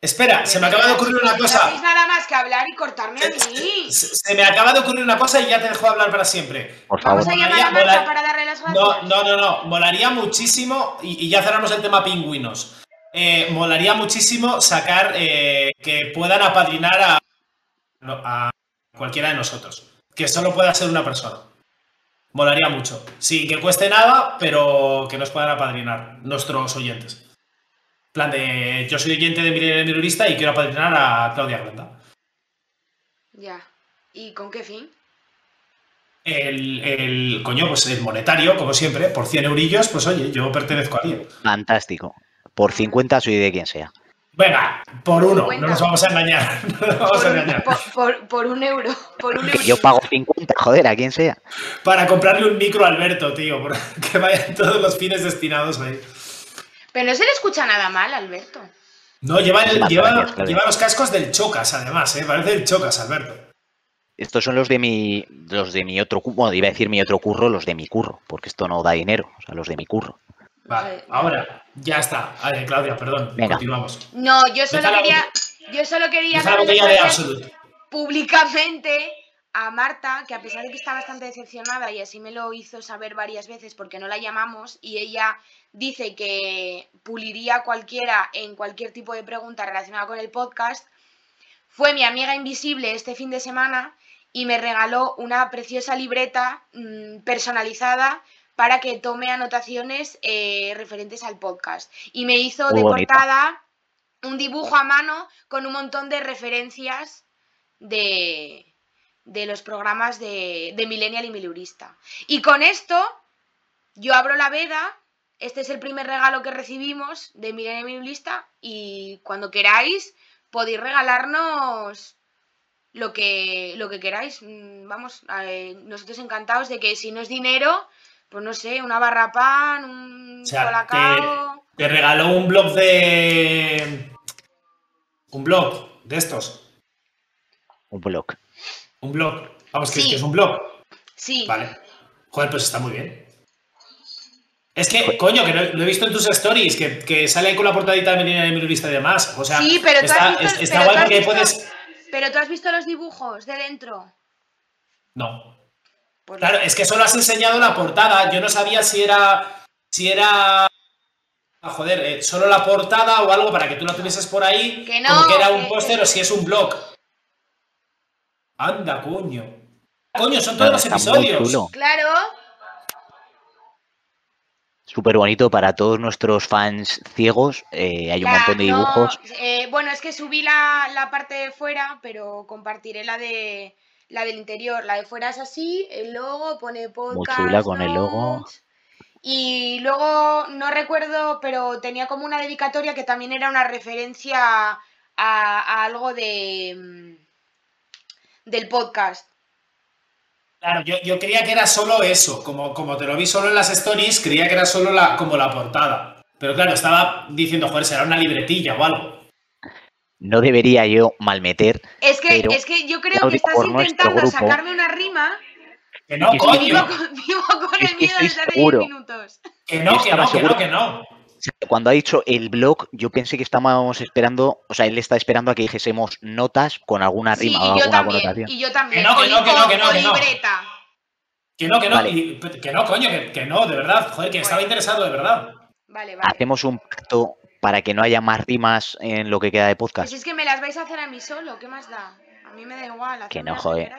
espera, se me acaba de ocurrir una No cosa. hacéis nada más que hablar y cortarme a mí. Se, se me acaba de ocurrir una cosa y ya te dejo hablar para siempre. Por favor. Vamos a llamar a Marta para darle las gracias. No, no, no, no. Molaría muchísimo, y, y ya cerramos el tema pingüinos. Eh, molaría muchísimo sacar eh, que puedan apadrinar a, no, a cualquiera de nosotros. Que solo pueda ser una persona. Molaría mucho. Sin que cueste nada, pero que nos puedan apadrinar nuestros oyentes. En plan de, yo soy oyente de Milenio Minorista y quiero apadrinar a Claudia Granda. Ya. ¿Y con qué fin? El, el, coño, pues el monetario, como siempre, por 100 eurillos, pues oye, yo pertenezco a alguien. Fantástico. Por 50 soy de quien sea. Venga, por uno, 50. no nos vamos a engañar. No nos vamos Por a un, engañar. por- por- por un euro. Por un Que euro. yo pago 50, joder, a quien sea. Para comprarle un micro a Alberto, tío, por- que vayan todos los fines destinados ahí. Pero no se le escucha nada mal, Alberto. No, lleva, el- Las lleva, gracias, Claudia. lleva los cascos del Chocas, además, ¿eh? Parece el Chocas, Alberto. Estos son los de mi los de mi otro curro, bueno, iba a decir mi otro curro, los de mi curro, porque esto no da dinero, o sea, los de mi curro. Vale, ahora, ya está. Vale, Claudia, perdón, Venga. continuamos. No, yo solo quería. Yo solo quería de públicamente a Marta, que a pesar de que está bastante decepcionada y así me lo hizo saber varias veces porque no la llamamos y ella dice que puliría a cualquiera en cualquier tipo de pregunta relacionada con el podcast, fue mi amiga invisible este fin de semana y me regaló una preciosa libreta mm, personalizada para que tome anotaciones eh, referentes al podcast. Y me hizo Muy de bonito. portada un dibujo a mano con un montón de referencias de, de los programas de, de Millennial y Milurista. Y con esto, yo abro la veda. Este es el primer regalo que recibimos de Millennial y Milurista. Y cuando queráis, podéis regalarnos lo que, lo que queráis. Mm, Vamos, eh, nosotros encantados de que si no es dinero, pues no sé, una barra pan, un O sea, colacao. Te regaló un blog de. Un blog de estos. Un blog. Un blog. Vamos, que, Sí. que es un blog. Sí, Vale. Joder, pues está muy bien. Es que, coño, que lo, lo he visto en tus stories, que, que sale ahí con la portadita de Menina de Minorista y demás. O sea, Sí, pero está, has visto, es- está pero tú guay porque visto- puedes. pero tú has visto los dibujos de dentro. No. Pues Claro, es que solo has enseñado la portada. Yo no sabía si era. Si era. ah, Joder, eh, solo la portada o algo para que tú la tuvieses por ahí. Que no, como que era un póster o si es un blog. Anda, coño. Coño, son todos los episodios. Claro, Súper bonito para todos nuestros fans ciegos. eh, hay un montón de no, dibujos. eh, bueno, es que subí la, la parte de fuera, pero compartiré la de la del interior. La de fuera es así, el logo pone podcast. chula con el logo. Y luego, no recuerdo, pero tenía como una dedicatoria que también era una referencia a, a algo de mm, del podcast. Claro, yo, yo creía que era solo eso. Como, como te lo vi solo en las stories, creía que era solo la, como la portada. Pero claro, estaba diciendo, joder, será una libretilla o algo. No debería yo malmeter. Es que, Pero, es que yo creo que estás intentando grupo- sacarme una rima Que no, que sí, vivo coño. con, vivo con Es el que miedo desde hace 10 seguro. minutos. Que no, que no, que seguro- no, que no. Cuando ha dicho el blog, yo pensé que estábamos esperando, o sea, él está esperando a que dijésemos notas con alguna Sí, rima o y yo alguna también. connotación. Y yo también. Que no, que o no, que no, que o- no, o que no. libreta. Que no, que no, Vale. y- que no, coño, que, que no, de verdad. Joder, que estaba interesado, de verdad. Vale, vale. Hacemos un pacto para que no haya más rimas en lo que queda de Pues podcast. es que me las vais a hacer a mí solo, ¿qué más da? A mí me da igual. Que no, joder.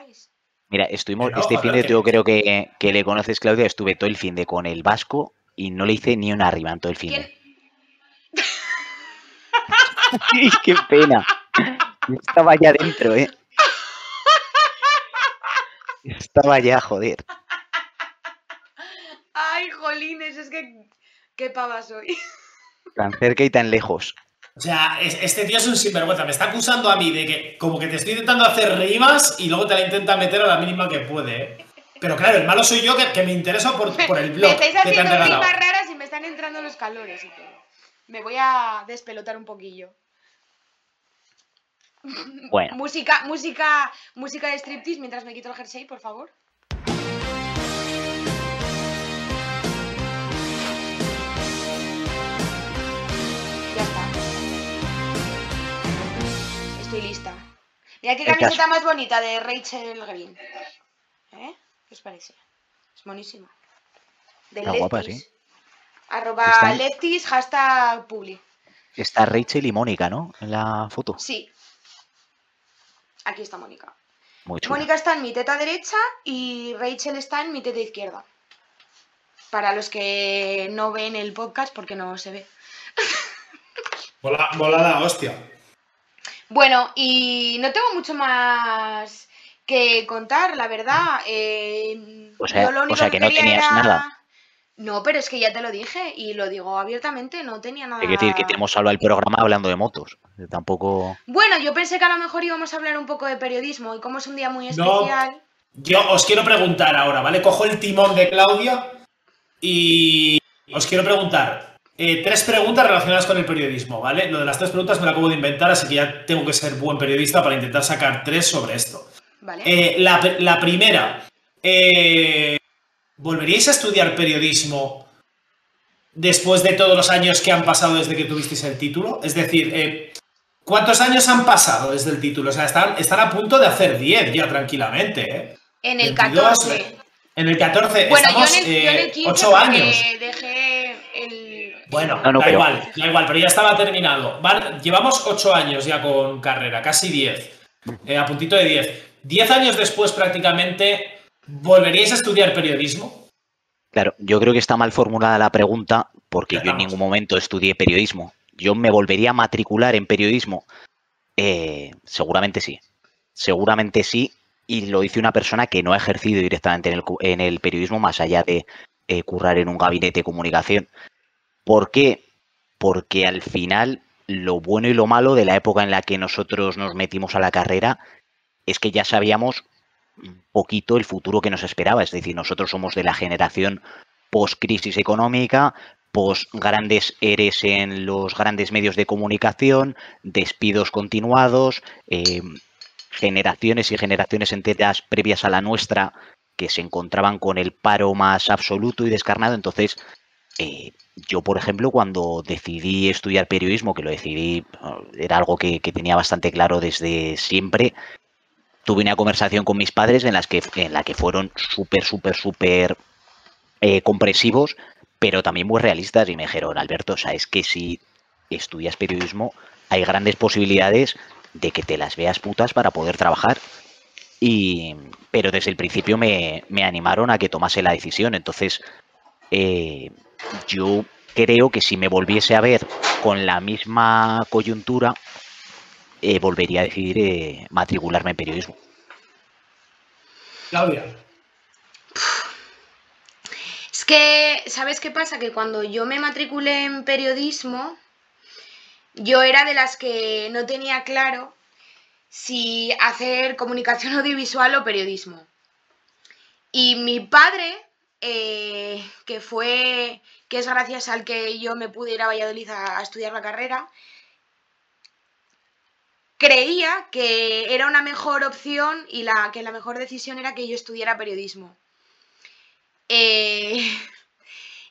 Mira, estuvimos no, este fin de que- yo creo que, que le conoces, Claudia, estuve todo el fin de con el vasco y no le hice ni una rima en todo el fin de. ¿Quién- ¡Qué pena! Estaba ya dentro, ¿eh? Estaba ya, joder. Ay, jolines, es que. Qué pava soy. Tan cerca y tan lejos. O sea, es- este tío es un sinvergüenza. Me está acusando a mí de que como que te estoy intentando hacer rimas y luego te la intenta meter a la mínima que puede. ¿eh? Pero claro, el malo soy yo que, que me intereso por, por el Me blog estáis que te han haciendo rimas raras y me están entrando los calores y todo. Me voy a despelotar un poquillo. Bueno, Música, música, música de striptease mientras me quito el jersey, por favor. Lista. Mira qué camiseta más bonita de Rachel Green. ¿Eh? ¿Qué os parece? Es buenísima. De Está guapa, sí. Arroba Está- Lefties, hashtag Publi. está Rachel y Mónica, ¿no? En la foto. Sí. Aquí está Mónica. Muy. Mónica está en mi teta derecha y Rachel está en mi teta izquierda. Para los que no ven el podcast porque no se ve. Volada, hostia. Bueno, y no tengo mucho más que contar, la verdad. Eh, O sea- lo o único sea que no tenías era- nada. No, pero es que ya te lo dije y lo digo abiertamente, no tenía nada. Que decir que tenemos hablado el programa hablando de motos. Tampoco. Bueno, yo pensé que a lo mejor íbamos a hablar un poco de periodismo y como es un día muy No. especial. Yo os quiero preguntar ahora, ¿vale? Cojo el timón de Claudia y os quiero preguntar eh, tres preguntas relacionadas con el periodismo, ¿vale? Lo de las tres preguntas me lo acabo de inventar, así que ya tengo que ser buen periodista para intentar sacar tres sobre esto. ¿Vale? Eh, la, la primera, eh, ¿volveríais a estudiar periodismo después de todos los años que han pasado desde que tuvisteis el título? Es decir, ¿cuántos años han pasado desde el título? O sea, están, están a punto de hacer 10 ya tranquilamente, ¿eh? en el 22, 14. En el 14 Bueno, yo estamos en, el, yo en el eh, 15 8 porque años. dejé. Bueno, No, no, da igual, da igual, pero ya estaba terminado. Van- llevamos 8 años ya con carrera, casi 10. eh, a puntito de 10. 10 años después prácticamente, ¿volveríais a estudiar periodismo? Claro, yo creo que está mal formulada la pregunta porque yo en ningún momento estudié periodismo. Yo me volvería a matricular en periodismo. Eh, seguramente sí. Seguramente sí. Y lo dice una persona que no ha ejercido directamente en el, cu- en el periodismo más allá de eh, currar en un gabinete de comunicación. ¿Por qué? Porque al final lo bueno y lo malo de la época en la que nosotros nos metimos a la carrera es que ya sabíamos un poquito el futuro que nos esperaba. Es decir, nosotros somos de la generación post-crisis económica, post-grandes eres en los grandes medios de comunicación, despidos continuados, eh, generaciones y generaciones enteras previas a la nuestra que se encontraban con el paro más absoluto y descarnado. Entonces, eh, yo, por ejemplo, cuando decidí estudiar periodismo, que lo decidí, era algo que, que tenía bastante claro desde siempre, tuve una conversación con mis padres en las que en la que fueron súper súper súper eh, comprensivos pero también muy realistas y me dijeron Alberto o sea es que si estudias periodismo hay grandes posibilidades de que te las veas putas para poder trabajar y pero desde el principio me, me animaron a que tomase la decisión. Entonces eh, yo creo que si me volviese a ver con la misma coyuntura eh, volvería a decidir eh, matricularme en periodismo. Claudia. Es que, ¿sabes qué pasa? Que cuando yo me matriculé en periodismo, yo era de las que no tenía claro si hacer comunicación audiovisual o periodismo. Y mi padre, eh, que fue, que es gracias al que yo me pude ir a Valladolid a, estudiar la carrera, creía que era una mejor opción y la, que la mejor decisión era que yo estudiara periodismo. Eh,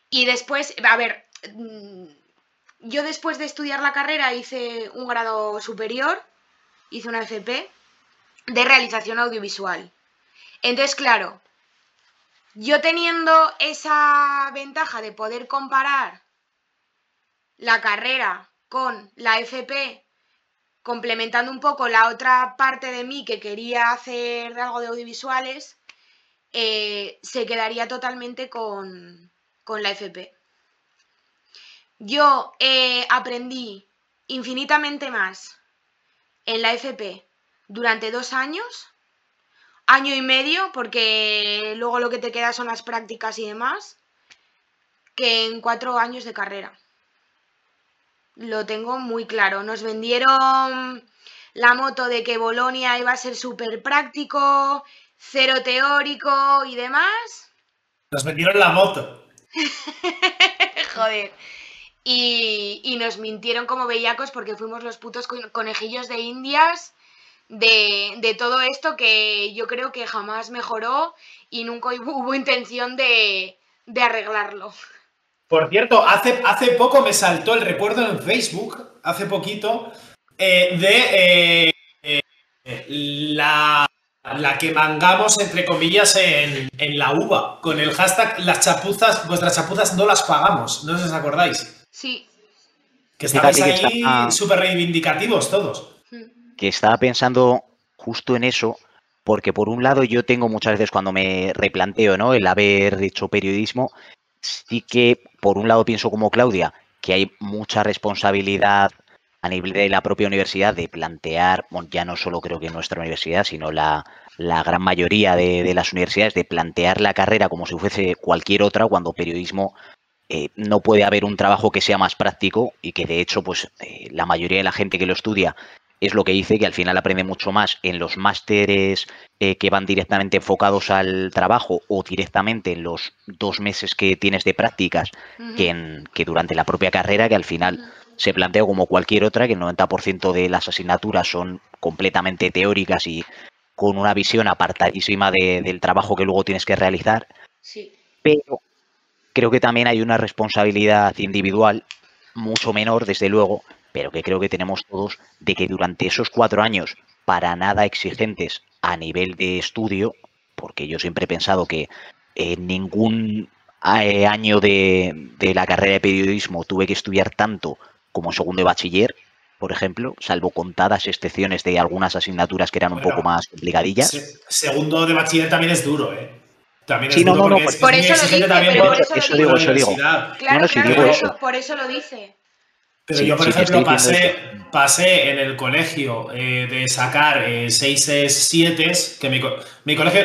Y después, a ver, mm, yo después de estudiar la carrera hice un grado superior, hice una FP de realización audiovisual. Entonces, claro, yo teniendo esa ventaja de poder comparar la carrera con la FP, complementando un poco la otra parte de mí que quería hacer algo de audiovisuales, eh, se quedaría totalmente con, con la FP. Yo eh, aprendí infinitamente más en la FP durante dos años, año y medio, porque luego lo que te queda son las prácticas y demás, que en cuatro años de carrera. Lo tengo muy claro. Nos vendieron la moto de que Bolonia iba a ser súper práctico, cero teórico y demás. Nos vendieron la moto. Joder. Y, nos mintieron como bellacos porque fuimos los putos conejillos de indias de, todo esto que yo creo que jamás mejoró y nunca hubo, intención de, arreglarlo. Por cierto, hace, hace poco me saltó el recuerdo en Facebook, hace poquito, eh, de eh, eh, la, la, que mangamos, entre comillas, en, en, la uva, con el hashtag las chapuzas, vuestras chapuzas no las pagamos, no sé si os acordáis. Sí. Que estabais ahí súper reivindicativos todos. Que estaba pensando justo en eso, porque por un lado yo tengo muchas veces cuando me replanteo ¿no? el haber hecho periodismo, sí que por un lado pienso como Claudia que hay mucha responsabilidad a nivel de la propia universidad de plantear, ya no solo creo que nuestra universidad, sino la, gran mayoría de, de, las universidades, de plantear la carrera como si fuese cualquier otra, cuando periodismo eh, no puede haber un trabajo que sea más práctico y que de hecho pues eh, la mayoría de la gente que lo estudia es lo que dice que al final aprende mucho más en los másteres eh, que van directamente enfocados al trabajo o directamente en los dos meses que tienes de prácticas que, en, que durante la propia carrera que al final se plantea como cualquier otra que el 90% de las asignaturas son completamente teóricas y con una visión apartadísima del trabajo que luego tienes que realizar. Sí. Pero creo que también hay una responsabilidad individual, mucho menor, desde luego, pero que creo que tenemos todos, de que durante esos cuatro años, para nada exigentes a nivel de estudio, porque yo siempre he pensado que en ningún eh, año de, la carrera de periodismo tuve que estudiar tanto como segundo de bachiller, por ejemplo, salvo contadas excepciones de algunas asignaturas que eran un poco más complicadillas. segundo de bachiller también es duro, ¿eh? También sí, no, no, no, por, por eso lo dice, por eso, digo, eso digo. Claro, claro, digo eso. por eso lo dice. Pero yo, por ejemplo, pasé, pasé en el colegio eh, de sacar eh, 6 7 que mi, mi colegio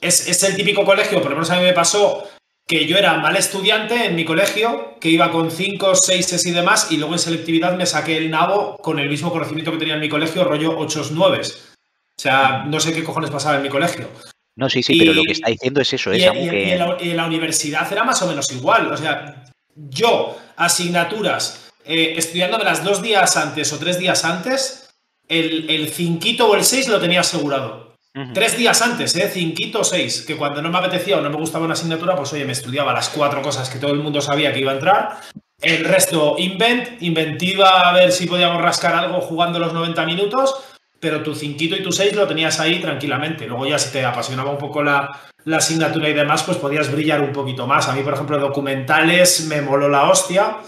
es, es, el típico colegio, por lo menos a mí me pasó que yo era mal estudiante en mi colegio, que iba con 5, 6 y demás, y luego en selectividad me saqué el nabo con el mismo conocimiento que tenía en mi colegio, rollo 8 9. O sea, no sé qué cojones pasaba en mi colegio. No, sí, sí, pero lo que está diciendo es eso. Es y, que... en la, universidad era más o menos igual. O sea, yo, asignaturas, eh, estudiándome las dos días antes o tres días antes, el, el cinquito o el seis lo tenía asegurado. Tres días antes, ¿eh? Cinquito o seis. Que cuando no me apetecía o no me gustaba una asignatura, pues oye, me estudiaba las cuatro cosas que todo el mundo sabía que iba a entrar. El resto, invent, inventiva a ver si podíamos rascar algo jugando los 90 minutos pero tu cinquito y tu seis lo tenías ahí tranquilamente. Luego ya si te apasionaba un poco la, asignatura y demás, pues podías brillar un poquito más. A mí, por ejemplo, documentales me moló la hostia.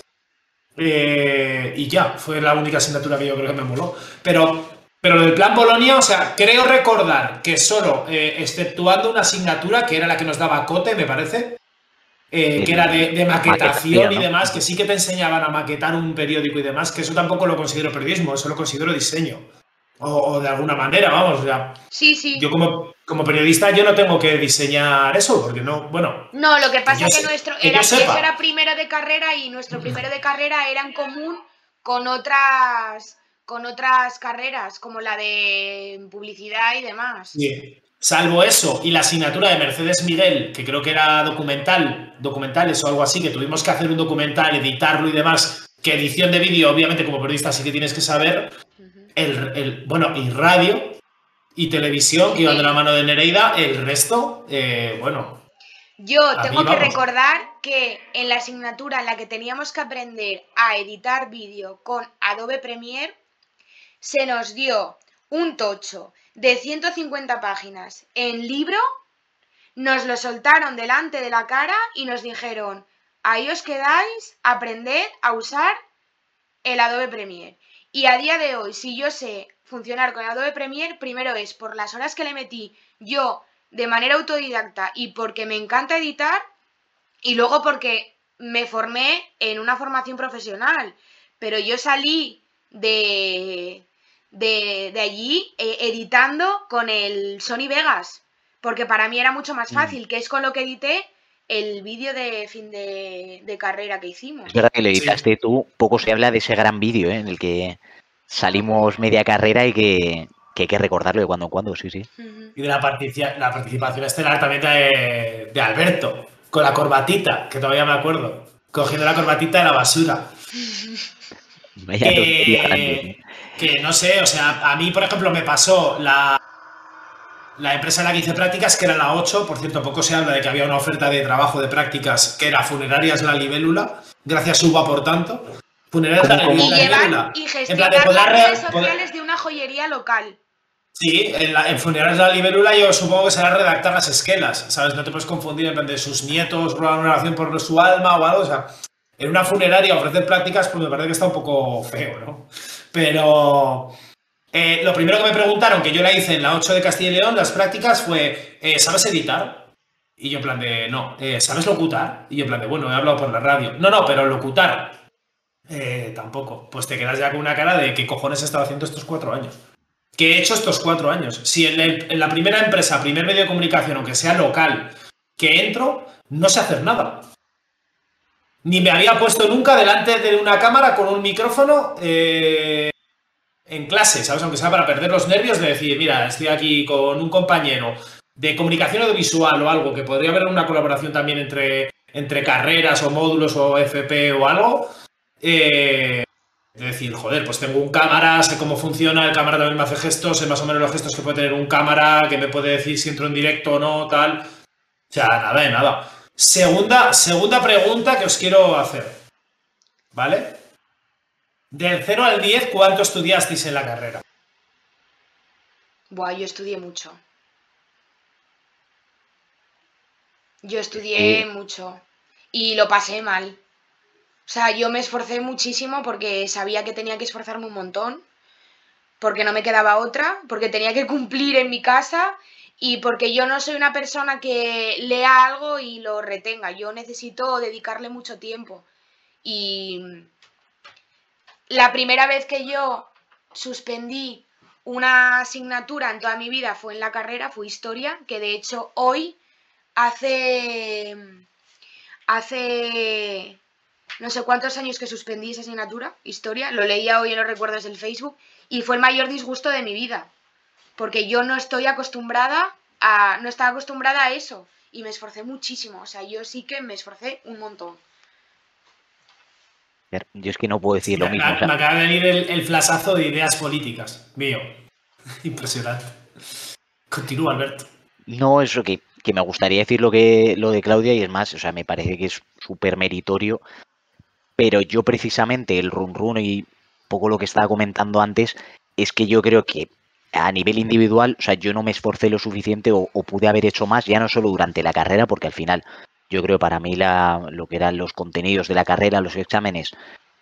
Eh, y ya, fue la única asignatura que yo creo que me moló. Pero, pero lo del plan Bolonia, o sea, creo recordar que solo, eh, exceptuando una asignatura que era la que nos daba Cote, me parece, eh, que era de, maquetación y demás, que sí que te enseñaban a maquetar un periódico y demás, que eso tampoco lo considero periodismo, eso lo considero diseño o, de alguna manera, vamos. O sí, sí. Yo como, como periodista yo no tengo que diseñar eso, porque no, bueno. No, lo que pasa es que nuestro era, era primero de carrera y nuestro primero de carrera era en común con otras con otras carreras, como la de publicidad y demás. Sí. Salvo eso y la asignatura de Mercedes Miguel, que creo que era documental, documentales o algo así, que tuvimos que hacer un documental, editarlo y demás, que edición de vídeo, obviamente como periodista sí que tienes que saber, el, bueno, y radio y televisión iban de la mano de Nereida, el resto, eh, bueno. Yo tengo que recordar que en la asignatura en la que teníamos que aprender a editar vídeo con Adobe Premiere, se nos dio un tocho de 150 páginas en libro, nos lo soltaron delante de la cara y nos dijeron, ahí os quedáis, aprended a usar el Adobe Premiere. Y a día de hoy, si yo sé funcionar con Adobe Premiere, primero es por las horas que le metí yo de manera autodidacta y porque me encanta editar y luego porque me formé en una formación profesional. Pero yo salí de, de, de allí eh, editando con el Sony Vegas, porque para mí era mucho más Mm. fácil, que es con lo que edité el vídeo de fin de, de carrera que hicimos. Es verdad que lo Sí. editaste tú, poco se habla de ese gran vídeo ¿eh? en el que salimos media carrera y que, que hay que recordarlo de cuando en cuando, sí, sí. Y de la, particia- la participación estelar también de, de Alberto, con la corbatita, que todavía me acuerdo, cogiendo la corbatita de la basura. Grande, ¿eh? Que, que no sé, o sea, a mí, por ejemplo, me pasó la, la empresa en la que hice prácticas, que era la 8, por cierto, poco se habla de que había una oferta de trabajo de prácticas que era Funerarias La Libélula, gracias Uva por tanto. Funerarias La, ¿Cómo, cómo? Y La llevar y plan gestionar las re- redes sociales de una joyería local. Sí, en, la, en Funerarias de la Libélula yo supongo que será redactar las esquelas, ¿sabes? No te puedes confundir en plan de sus nietos, una oración por su alma o algo, o sea, en una funeraria ofrecer prácticas pues me parece que está un poco feo, ¿no? Pero eh, lo primero que me preguntaron, que yo la hice en la 8 de Castilla y León, las prácticas fue, eh, ¿sabes editar? Y yo en plan de, no, eh, ¿sabes locutar? Y yo en plan de, bueno, he hablado por la radio. No, no, pero locutar. Eh, tampoco. Pues te quedas ya con una cara de qué cojones he estado haciendo estos cuatro años. ¿Qué he hecho estos cuatro años? Si en, la primera empresa, primer medio de comunicación, aunque sea local, que entro, no sé hacer nada. Ni me había puesto nunca delante de una cámara con un micrófono eh, en clase, ¿sabes? Aunque sea para perder los nervios de decir, mira, estoy aquí con un compañero de comunicación audiovisual o algo, que podría haber una colaboración también entre, entre carreras o módulos o FP o algo. Eh, de decir, joder, pues tengo un cámara, sé cómo funciona, el cámara también me hace gestos, sé más o menos los gestos que puede tener un cámara, que me puede decir si entro en directo o no, tal. O sea, nada de nada. Segunda, segunda pregunta que os quiero hacer. ¿Vale? Del 0 al 10, ¿cuánto estudiasteis en la carrera? Buah, yo estudié mucho. Yo estudié Eh. mucho y lo pasé mal. O sea, yo me esforcé muchísimo porque sabía que tenía que esforzarme un montón, porque no me quedaba otra, porque tenía que cumplir en mi casa y porque yo no soy una persona que lea algo y lo retenga. Yo necesito dedicarle mucho tiempo. Y la primera vez que yo suspendí una asignatura en toda mi vida fue en la carrera, fue historia, que de hecho hoy hace hace no sé cuántos años que suspendí esa asignatura, historia, lo leía hoy en los recuerdos del Facebook y fue el mayor disgusto de mi vida, porque yo no estoy acostumbrada a no estaba acostumbrada a eso y me esforcé muchísimo, o sea, yo sí que me esforcé un montón. Yo es que no puedo decir lo me, mismo. o sea, me acaba de venir el, el flasazo de ideas políticas. Mío. Impresionante. Continúa, Alberto. No, eso que, que me gustaría decir lo que lo de Claudia y es más, o sea, me parece que es súper meritorio, pero yo precisamente el run run y poco lo que estaba comentando antes es que yo creo que a nivel individual, o sea, yo no me esforcé lo suficiente o, pude haber hecho más, ya no solo durante la carrera, porque al final yo creo para mí la, lo que eran los contenidos de la carrera, los exámenes,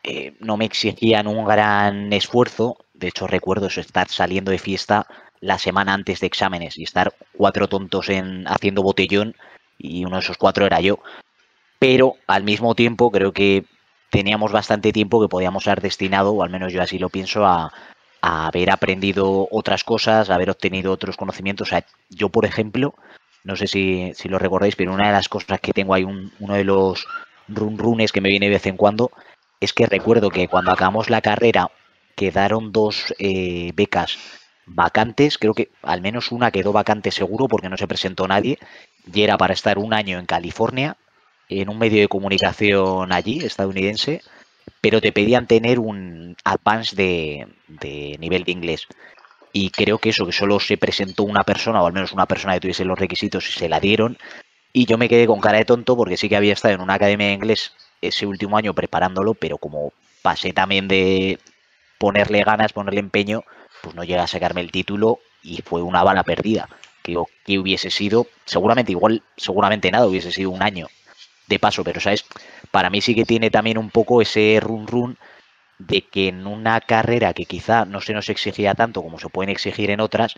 eh, no me exigían un gran esfuerzo. De hecho, recuerdo eso, estar saliendo de fiesta la semana antes de exámenes y estar cuatro tontos en haciendo botellón y uno de esos cuatro era yo. Pero al mismo tiempo creo que teníamos bastante tiempo que podíamos haber destinado, o al menos yo así lo pienso, a, a haber aprendido otras cosas, a haber obtenido otros conocimientos. O sea, yo, por ejemplo, no sé si, si lo recordáis, pero una de las cosas que tengo ahí, un- uno de los run runes que me viene de vez en cuando, es que recuerdo que cuando acabamos la carrera quedaron dos eh, becas vacantes, creo que al menos una quedó vacante seguro porque no se presentó nadie, y era para estar un año en California, en un medio de comunicación allí, estadounidense, pero te pedían tener un advance de, nivel de inglés. Y creo que eso, que solo se presentó una persona, o al menos una persona que tuviese los requisitos y se la dieron, Y yo me quedé con cara de tonto porque sí que había estado en una academia de inglés ese último año preparándolo, pero como pasé también de ponerle ganas, ponerle empeño, pues no llega a sacarme el título y fue una bala perdida. Que, que hubiese sido, seguramente igual, seguramente nada, hubiese sido un año de paso, pero sabes, para mí sí que tiene también un poco ese run run de que en una carrera que quizá no se nos exigía tanto como se pueden exigir en otras,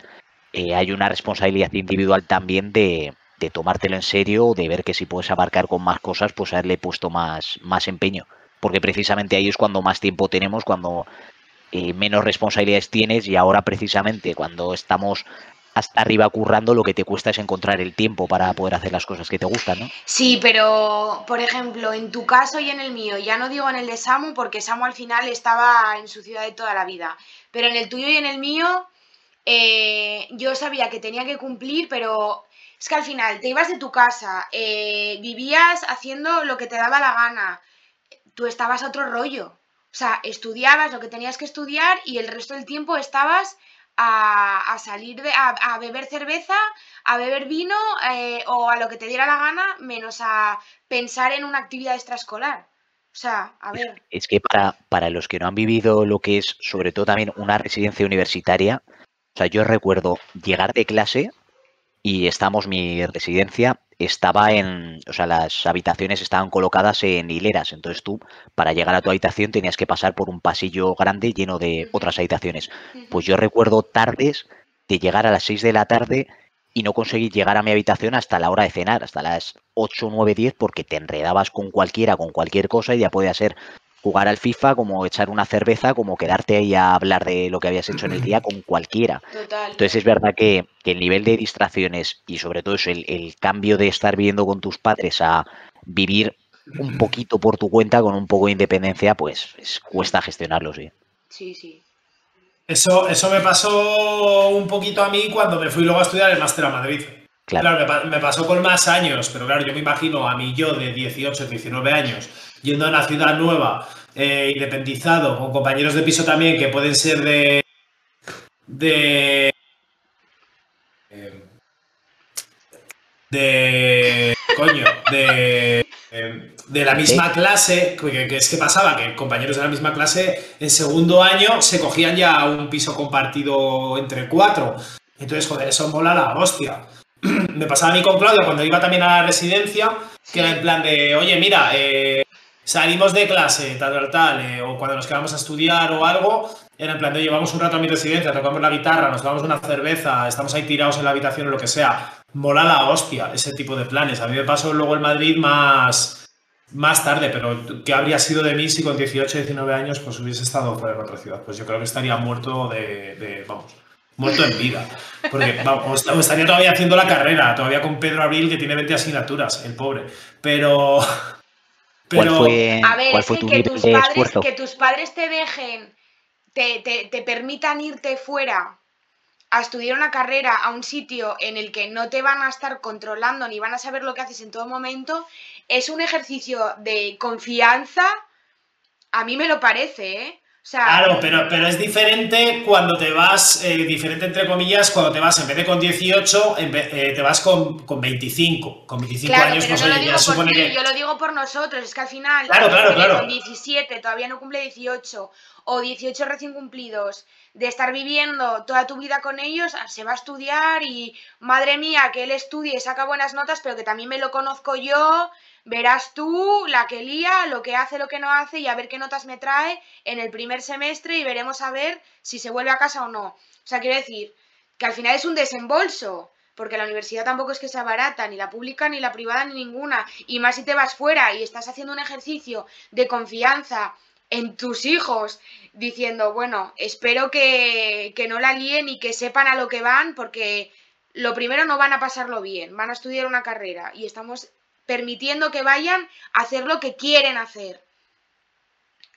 eh, hay una responsabilidad individual también de, de tomártelo en serio, de ver que si puedes abarcar con más cosas, pues haberle puesto más, más empeño. Porque precisamente ahí es cuando más tiempo tenemos, cuando eh, menos responsabilidades tienes y ahora precisamente cuando estamos hasta arriba currando, lo que te cuesta es encontrar el tiempo para poder hacer las cosas que te gustan, ¿no? Sí, pero por ejemplo, en tu caso y en el mío, ya no digo en el de Samu, porque Samu al final estaba en su ciudad de toda la vida, pero en el tuyo y en el mío, eh, yo sabía que tenía que cumplir, pero es que al final te ibas de tu casa, eh, vivías haciendo lo que te daba la gana, tú estabas a otro rollo. O sea, estudiabas lo que tenías que estudiar y el resto del tiempo estabas a, salir de, a, beber cerveza, a beber vino eh, o a lo que te diera la gana, menos a pensar en una actividad extraescolar. O sea, a ver. Es que para, para los que no han vivido lo que es, sobre todo también una residencia universitaria, o sea, yo recuerdo llegar de clase y estamos, mi residencia estaba en, o sea, las habitaciones estaban colocadas en hileras, entonces tú para llegar a tu habitación tenías que pasar por un pasillo grande lleno de otras habitaciones. Pues yo recuerdo tardes de llegar a las 6 de la tarde y no conseguir llegar a mi habitación hasta la hora de cenar, hasta las 8, 9, 10, porque te enredabas con cualquiera, con cualquier cosa y ya podía ser jugar al FIFA, como echar una cerveza, como quedarte ahí a hablar de lo que habías hecho en el día con cualquiera. Entonces es verdad que, el nivel de distracciones y sobre todo eso, el, cambio de estar viviendo con tus padres a vivir un poquito por tu cuenta con un poco de independencia, pues cuesta gestionarlo, sí. Sí, sí. Eso, eso me pasó un poquito a mí cuando me fui luego a estudiar el máster a Madrid. Claro, me, me, pasó con más años, pero claro, yo me imagino a mí yo de 18, 19 años yendo a una ciudad nueva, eh, independizado, con compañeros de piso también que pueden ser de. de. de. coño, de. de la misma clase, que, es que pasaba, que compañeros de la misma clase en segundo año se cogían ya un piso compartido entre cuatro. Entonces, joder, eso mola la hostia. Me pasaba a mí con Claudia cuando iba también a la residencia, que era en plan de, oye, mira, eh, salimos de clase, tal, tal, tal, eh, o cuando nos quedamos a estudiar o algo, era en plan de llevamos un rato a mi residencia, tocamos la guitarra, nos tomamos una cerveza, estamos ahí tirados en la habitación o lo que sea. Mola la hostia ese tipo de planes. A mí me pasó luego el Madrid más, más tarde, pero ¿qué habría sido de mí si con 18, 19 años pues hubiese estado fuera de otra ciudad? Pues yo creo que estaría muerto de, vamos, muerto en vida. Porque vamos, estaría todavía haciendo la carrera, todavía con Pedro Abril que tiene 20 asignaturas, el pobre. Pero... Pero, fue, a ver, fue tu que, tus padres, que tus padres te dejen, te, te, permitan irte fuera a estudiar una carrera a un sitio en el que no te van a estar controlando ni van a saber lo que haces en todo momento, es un ejercicio de confianza. A mí me lo parece, ¿eh? Claro, pero, pero es diferente cuando te vas, eh, diferente entre comillas, cuando te vas en vez de con 18, eh, te vas con, con, 25. Con 25 años, pero no, lo digo por ti, Yo lo digo por nosotros, es que al final, claro, claro, claro. con 17 todavía no cumple 18 o 18 recién cumplidos, de estar viviendo toda tu vida con ellos, ah, se va a estudiar y madre mía, que él estudie y saca buenas notas, pero que también me lo conozco yo, verás tú la que lía, lo que hace, lo que no hace y a ver qué notas me trae en el primer semestre y veremos a ver si se vuelve a casa o no. O sea, quiero decir que al final es un desembolso, porque la universidad tampoco es que sea barata, ni la pública, ni la privada, ni ninguna. Y más si te vas fuera y estás haciendo un ejercicio de confianza en tus hijos, diciendo, bueno, espero que, que no la líen y que sepan a lo que van, porque lo primero no van a pasarlo bien, van a estudiar una carrera y estamos permitiendo que vayan a hacer lo que quieren hacer.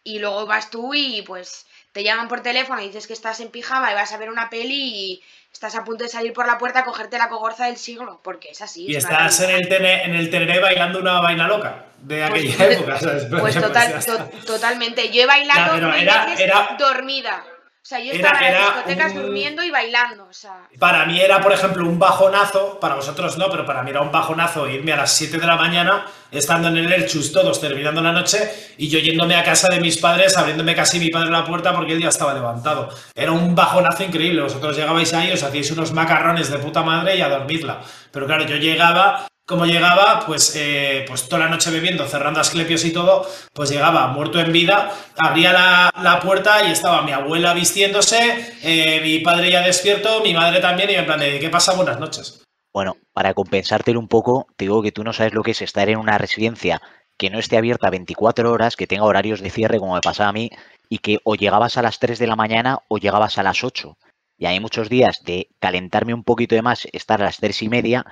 Y luego vas tú y pues te llaman por teléfono y dices que estás en pijama y vas a ver una peli y estás a punto de salir por la puerta a cogerte la cogorza del siglo, porque es así. Y estás en el, en el Teneré bailando una vaina loca de pues aquella época. Pues, totalmente. Yo he bailado era, era... dormida. O sea, yo Era- estaba en las discotecas un- durmiendo y bailando. O sea, Para mí era, por ejemplo, un bajonazo, para vosotros no, pero para mí era un bajonazo irme a las 7 de la mañana, estando en el Erchus todos terminando la noche y yo yéndome a casa de mis padres, abriéndome casi mi padre la puerta porque él ya estaba levantado. Era un bajonazo increíble. Vosotros llegabais ahí, os hacíais unos macarrones de puta madre y a dormirla. Pero claro, yo llegaba, como llegaba, pues, eh, pues toda la noche bebiendo, cerrando asclepios y todo, pues llegaba muerto en vida, abría la, la puerta y estaba mi abuela vistiéndose, eh, mi padre ya despierto, mi madre también, y en plan de, ¿qué pasa? Buenas noches. Bueno, para compensártelo un poco, te digo que tú no sabes lo que es estar en una residencia que no esté abierta 24 horas, que tenga horarios de cierre como me pasaba a mí, y que o llegabas a las 3 de la mañana o llegabas a las 8. Y hay muchos días de calentarme un poquito de más, estar a las 3 y media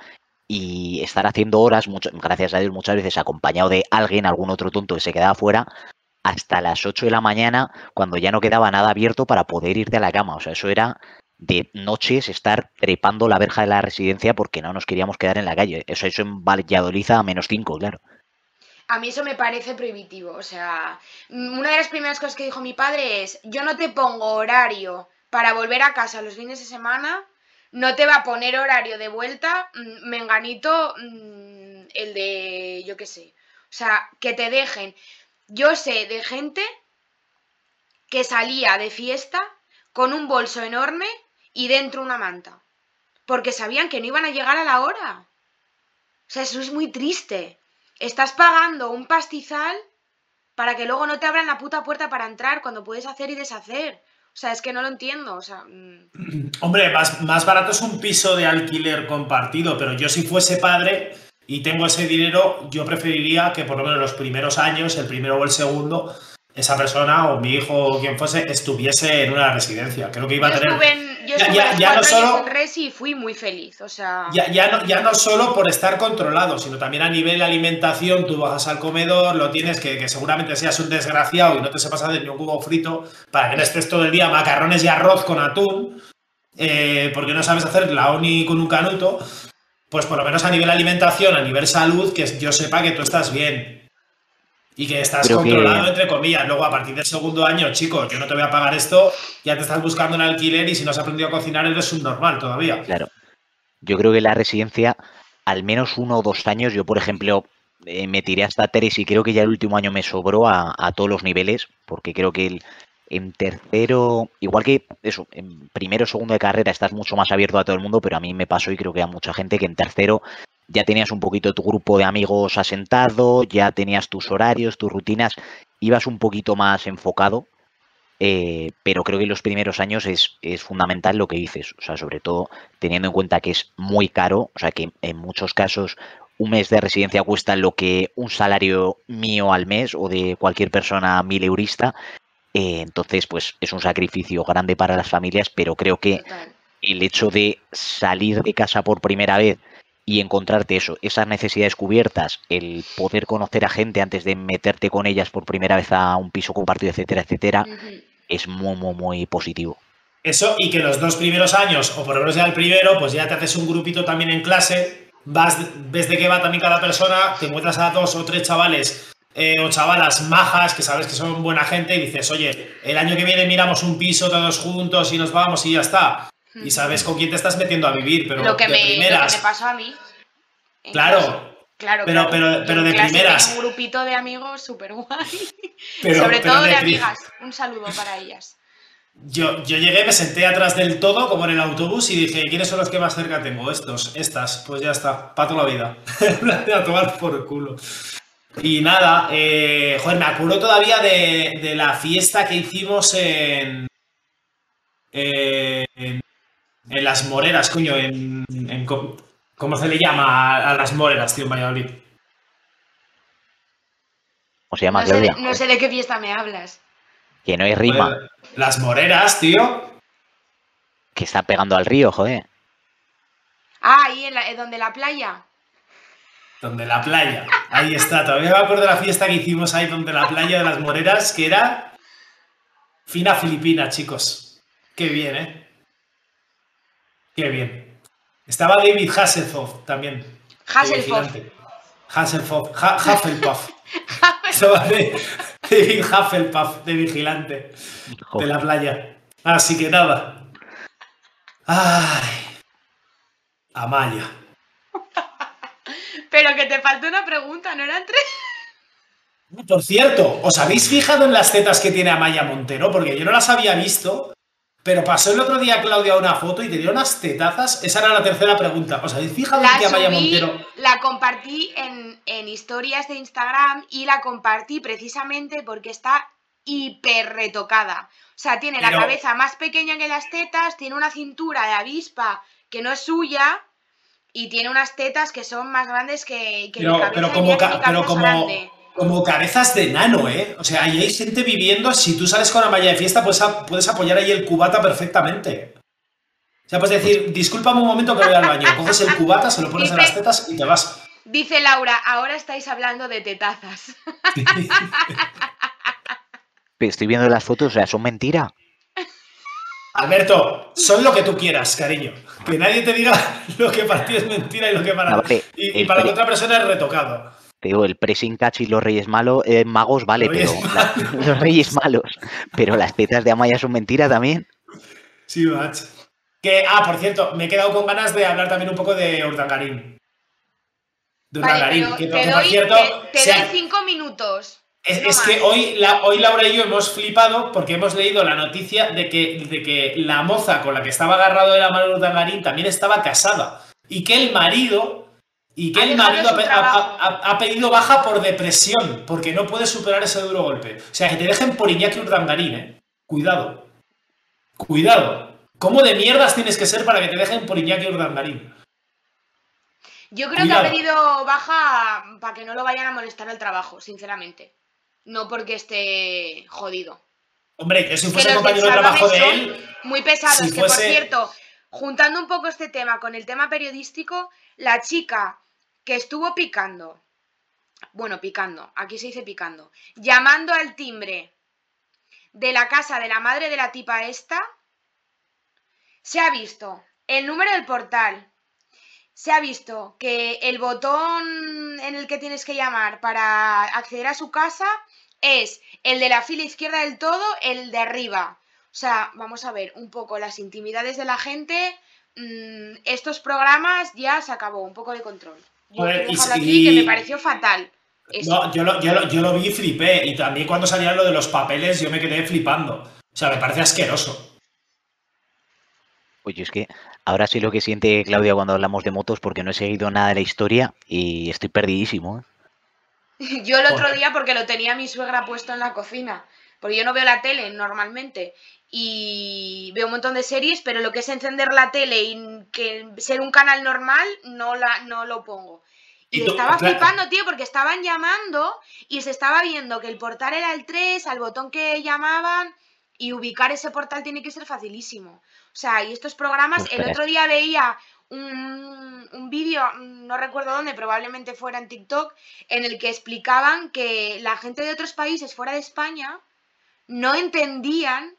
y estar haciendo horas, mucho- gracias a Dios muchas veces acompañado de alguien, algún otro tonto que se quedaba fuera, hasta las 8 de la mañana, cuando ya no quedaba nada abierto para poder irte a la cama. O sea, eso era de noches estar trepando la verja de la residencia porque no nos queríamos quedar en la calle. Eso, eso en Valladolid a menos 5, claro. a mí eso me parece prohibitivo. O sea, mm, una de las primeras cosas que dijo mi padre es, yo no te pongo horario para volver a casa los fines de semana, no te va a poner horario de vuelta, mm, menganito, mm, el de, yo qué sé. O sea, que te dejen. Yo sé de gente que salía de fiesta con un bolso enorme y dentro una manta. Porque sabían que no iban a llegar a la hora. O sea, eso es muy triste. Estás pagando un pastizal para que luego no te abran la puta puerta para entrar cuando puedes hacer y deshacer. O sea, es que no lo entiendo. O sea, mm, Hombre, más, más barato es un piso de alquiler compartido, pero yo si fuese padre y tengo ese dinero, yo preferiría que por lo menos los primeros años, el primero o el segundo, esa persona o mi hijo o quien fuese estuviese en una residencia. Creo que iba yo a tener... en, yo Ya- estuve ya- ya no solo- y fui muy feliz. O sea, Ya, ya, no, ya no solo por estar controlado, sino también a nivel de alimentación, tú bajas al comedor, lo tienes, que, que seguramente seas un desgraciado y no te sepas hacer ni un huevo frito, para que no estés todo el día macarrones y arroz con atún, eh, porque no sabes hacer la oni con un canuto, pues por lo menos a nivel alimentación, a nivel salud, que yo sepa que tú estás bien. Y que estás Creo que- controlado, entre comillas. Luego, a partir del segundo año, chicos, yo no te voy a pagar esto, ya te estás buscando un alquiler y si no has aprendido a cocinar eres un normal todavía. Claro. Yo creo que la residencia, al menos uno o dos años, yo por ejemplo eh, me tiré hasta tres y creo que ya el último año me sobró a, a todos los niveles, porque creo que el, en tercero, igual que eso, en primero o segundo de carrera estás mucho más abierto a todo el mundo, pero a mí me pasó y creo que a mucha gente que en tercero ya tenías un poquito tu grupo de amigos asentado, ya tenías tus horarios, tus rutinas, ibas un poquito más enfocado eh, pero creo que en los primeros años es, es fundamental lo que dices, o sea, sobre todo teniendo en cuenta que es muy caro, o sea, que en muchos casos un mes de residencia cuesta lo que un salario mío al mes o de cualquier persona mileurista, eh, entonces pues es un sacrificio grande para las familias, pero creo que el hecho de salir de casa por primera vez y encontrarte eso, esas necesidades cubiertas, el poder conocer a gente antes de meterte con ellas por primera vez a un piso compartido, etcétera, etcétera, es muy, muy, muy positivo. Eso y que los dos primeros años, o por lo menos ya el primero, pues ya te haces un grupito también en clase, vas, ves de qué va también cada persona, te encuentras a dos o tres chavales eh, o chavalas majas que sabes que son buena gente y dices, oye, el año que viene miramos un piso todos juntos y nos vamos y ya está. Y sabes con quién te estás metiendo a vivir, pero lo, que de me, lo que primeras. me pasó a mí. Claro. Claro, Pero- claro. pero- pero de primeras. un grupito de amigos súper guay. pero- Sobre pero todo de, amigas. Un saludo para ellas. Yo, yo llegué, me senté atrás del todo, como en el autobús, y dije, ¿quiénes son los que más cerca tengo? Estos, estas, pues ya está, para toda la vida. a tomar por culo. Y nada, eh, joder, me acuerdo todavía de, de la fiesta que hicimos en, eh, en, en Las Moreras, coño, en, ¿Cómo se le llama a, a Las Moreras, tío, en Valladolid? ¿Cómo se llama, No sé, de, Claudia? no sé de qué fiesta me hablas. Que no hay rima, Joder, Las Moreras, tío. que está pegando al río, joder. Ah, ahí en la, eh, donde la playa. Donde la playa. Ahí está. Todavía me acuerdo de la fiesta que hicimos ahí donde la playa de las Moreras, que era fina filipina, chicos. Qué bien, ¿eh? Qué bien. Estaba David Hasselhoff también. Hasselhoff. Hasselhoff. Ha- Hufflepuff. Estaba David Hufflepuff de vigilante de la playa. Así que nada. Ay. Amaya. Pero que te faltó una pregunta, ¿no eran tres? Por cierto, ¿os habéis fijado en las tetas que tiene Amaya Montero? Porque yo no las había visto, pero pasó el otro día Claudia una foto y te dio unas tetazas. Esa era la tercera pregunta. ¿Os habéis fijado en La que Amaya subí, Montero... la compartí en, en historias de Instagram y la compartí precisamente porque está hiper retocada. O sea, tiene la cabeza más pequeña que las tetas, tiene una cintura de avispa que no es suya y tiene unas tetas que son más grandes que, que mi cabeza. pero que mi cabeza como, grande. Como cabezas de nano, ¿eh? O sea, ahí hay gente viviendo. Si tú sales con Amaya de fiesta, pues a- puedes apoyar ahí el cubata perfectamente. O sea, puedes decir, discúlpame un momento que voy al baño. Coges el cubata, se lo pones en las tetas y te vas. Dice Laura, ahora estáis hablando de tetazas. Estoy viendo las fotos, o sea, son mentira. Alberto, son lo que tú quieras, cariño. Que nadie te diga lo que para ti es mentira y lo que para, vale. y, para la otra persona es retocado. Te digo, el pressing catch y los reyes malos, eh, magos, vale, Los pero Reyes la- los reyes malos. Pero las tetas de Amaya son mentira también. Sí, macho. Que, ah, por cierto, me he quedado con ganas de hablar también un poco de Urdangarín. De Vale, Urdangarín, que, te que, por doy, cierto, te- te doy cinco minutos. es, no es que hoy, la, hoy Laura y yo hemos flipado porque hemos leído la noticia de que, de que la moza con la que estaba agarrado de la mano Urdangarín también estaba casada. Y que el marido. Y que Ha el dejado marido ha, ha- pedido baja por depresión, porque no puede superar ese duro golpe. O sea, que te dejen por Iñaki Urdangarín, eh. Cuidado. Cuidado. ¿Cómo de mierdas tienes que ser para que te dejen por Iñaki Urdangarín? Yo creo que ha pedido baja para que no lo vayan a molestar al trabajo, sinceramente. No porque esté jodido. Hombre, que si Que fuese los compañero de trabajo de él. Muy pesados, si que por cierto, juntando un poco este tema con el tema periodístico, la chica que estuvo picando, bueno, picando, aquí se dice picando, llamando al timbre de la casa de la madre de la tipa esta, se ha visto el número del portal, se ha visto que el botón en el que tienes que llamar para acceder a su casa es el de la fila izquierda del todo, el de arriba. O sea, vamos a ver un poco las intimidades de la gente. mm, estos programas ya se acabó, un poco de control. Yo quiero y aquí, que me pareció fatal. No, yo lo, yo, lo, yo lo vi y flipé. Y también cuando salía lo de los papeles, yo me quedé flipando. O sea, me parece asqueroso. Oye, es que ahora sé lo que siente Claudia cuando hablamos de motos porque no he seguido nada de la historia y estoy perdidísimo. ¿eh? Yo el otro Joder. día porque lo tenía mi suegra puesto en la cocina, porque yo no veo la tele normalmente y veo un montón de series, pero lo que es encender la tele y que ser un canal normal no la no lo pongo. Y, Y tú- estaba claro. flipando, tío, porque estaban llamando y se estaba viendo que el portal era el 3, al botón que llamaban y ubicar ese portal tiene que ser facilísimo. O sea, y estos programas, el otro día veía un, un vídeo, no recuerdo dónde, probablemente fuera en TikTok, en el que explicaban que la gente de otros países fuera de España no entendían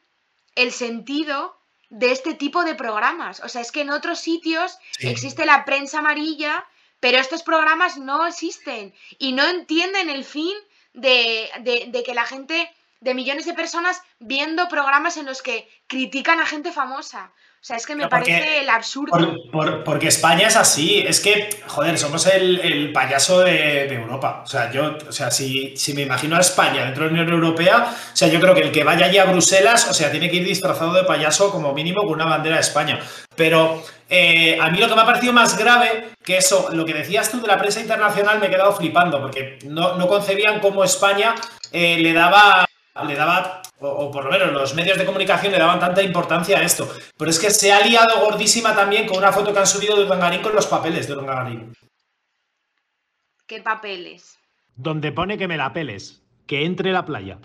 el sentido de este tipo de programas. O sea, es que en otros sitios Sí. existe la prensa amarilla, pero estos programas no existen y no entienden el fin de, de- de que la gente, de millones de personas viendo programas en los que critican a gente famosa. O sea, es que me porque- parece el absurdo. Por- por- porque España es así. Es que, joder, somos el, el payaso de, de Europa. O sea, yo, o sea, si, si me imagino a España dentro de la Unión Europea, o sea, yo creo que el que vaya allí a Bruselas, o sea, tiene que ir disfrazado de payaso como mínimo con una bandera de España. Pero eh, a mí lo que me ha parecido más grave que eso, lo que decías tú de la prensa internacional, me he quedado flipando, porque no, no concebían cómo España eh, le daba, le daba o, o por lo menos los medios de comunicación le daban tanta importancia a esto. Pero es que se ha liado gordísima también con una foto que han subido de Urdangarín con los papeles de Urdangarín. ¿Qué papeles? Donde pone que me la peles, que entre la playa.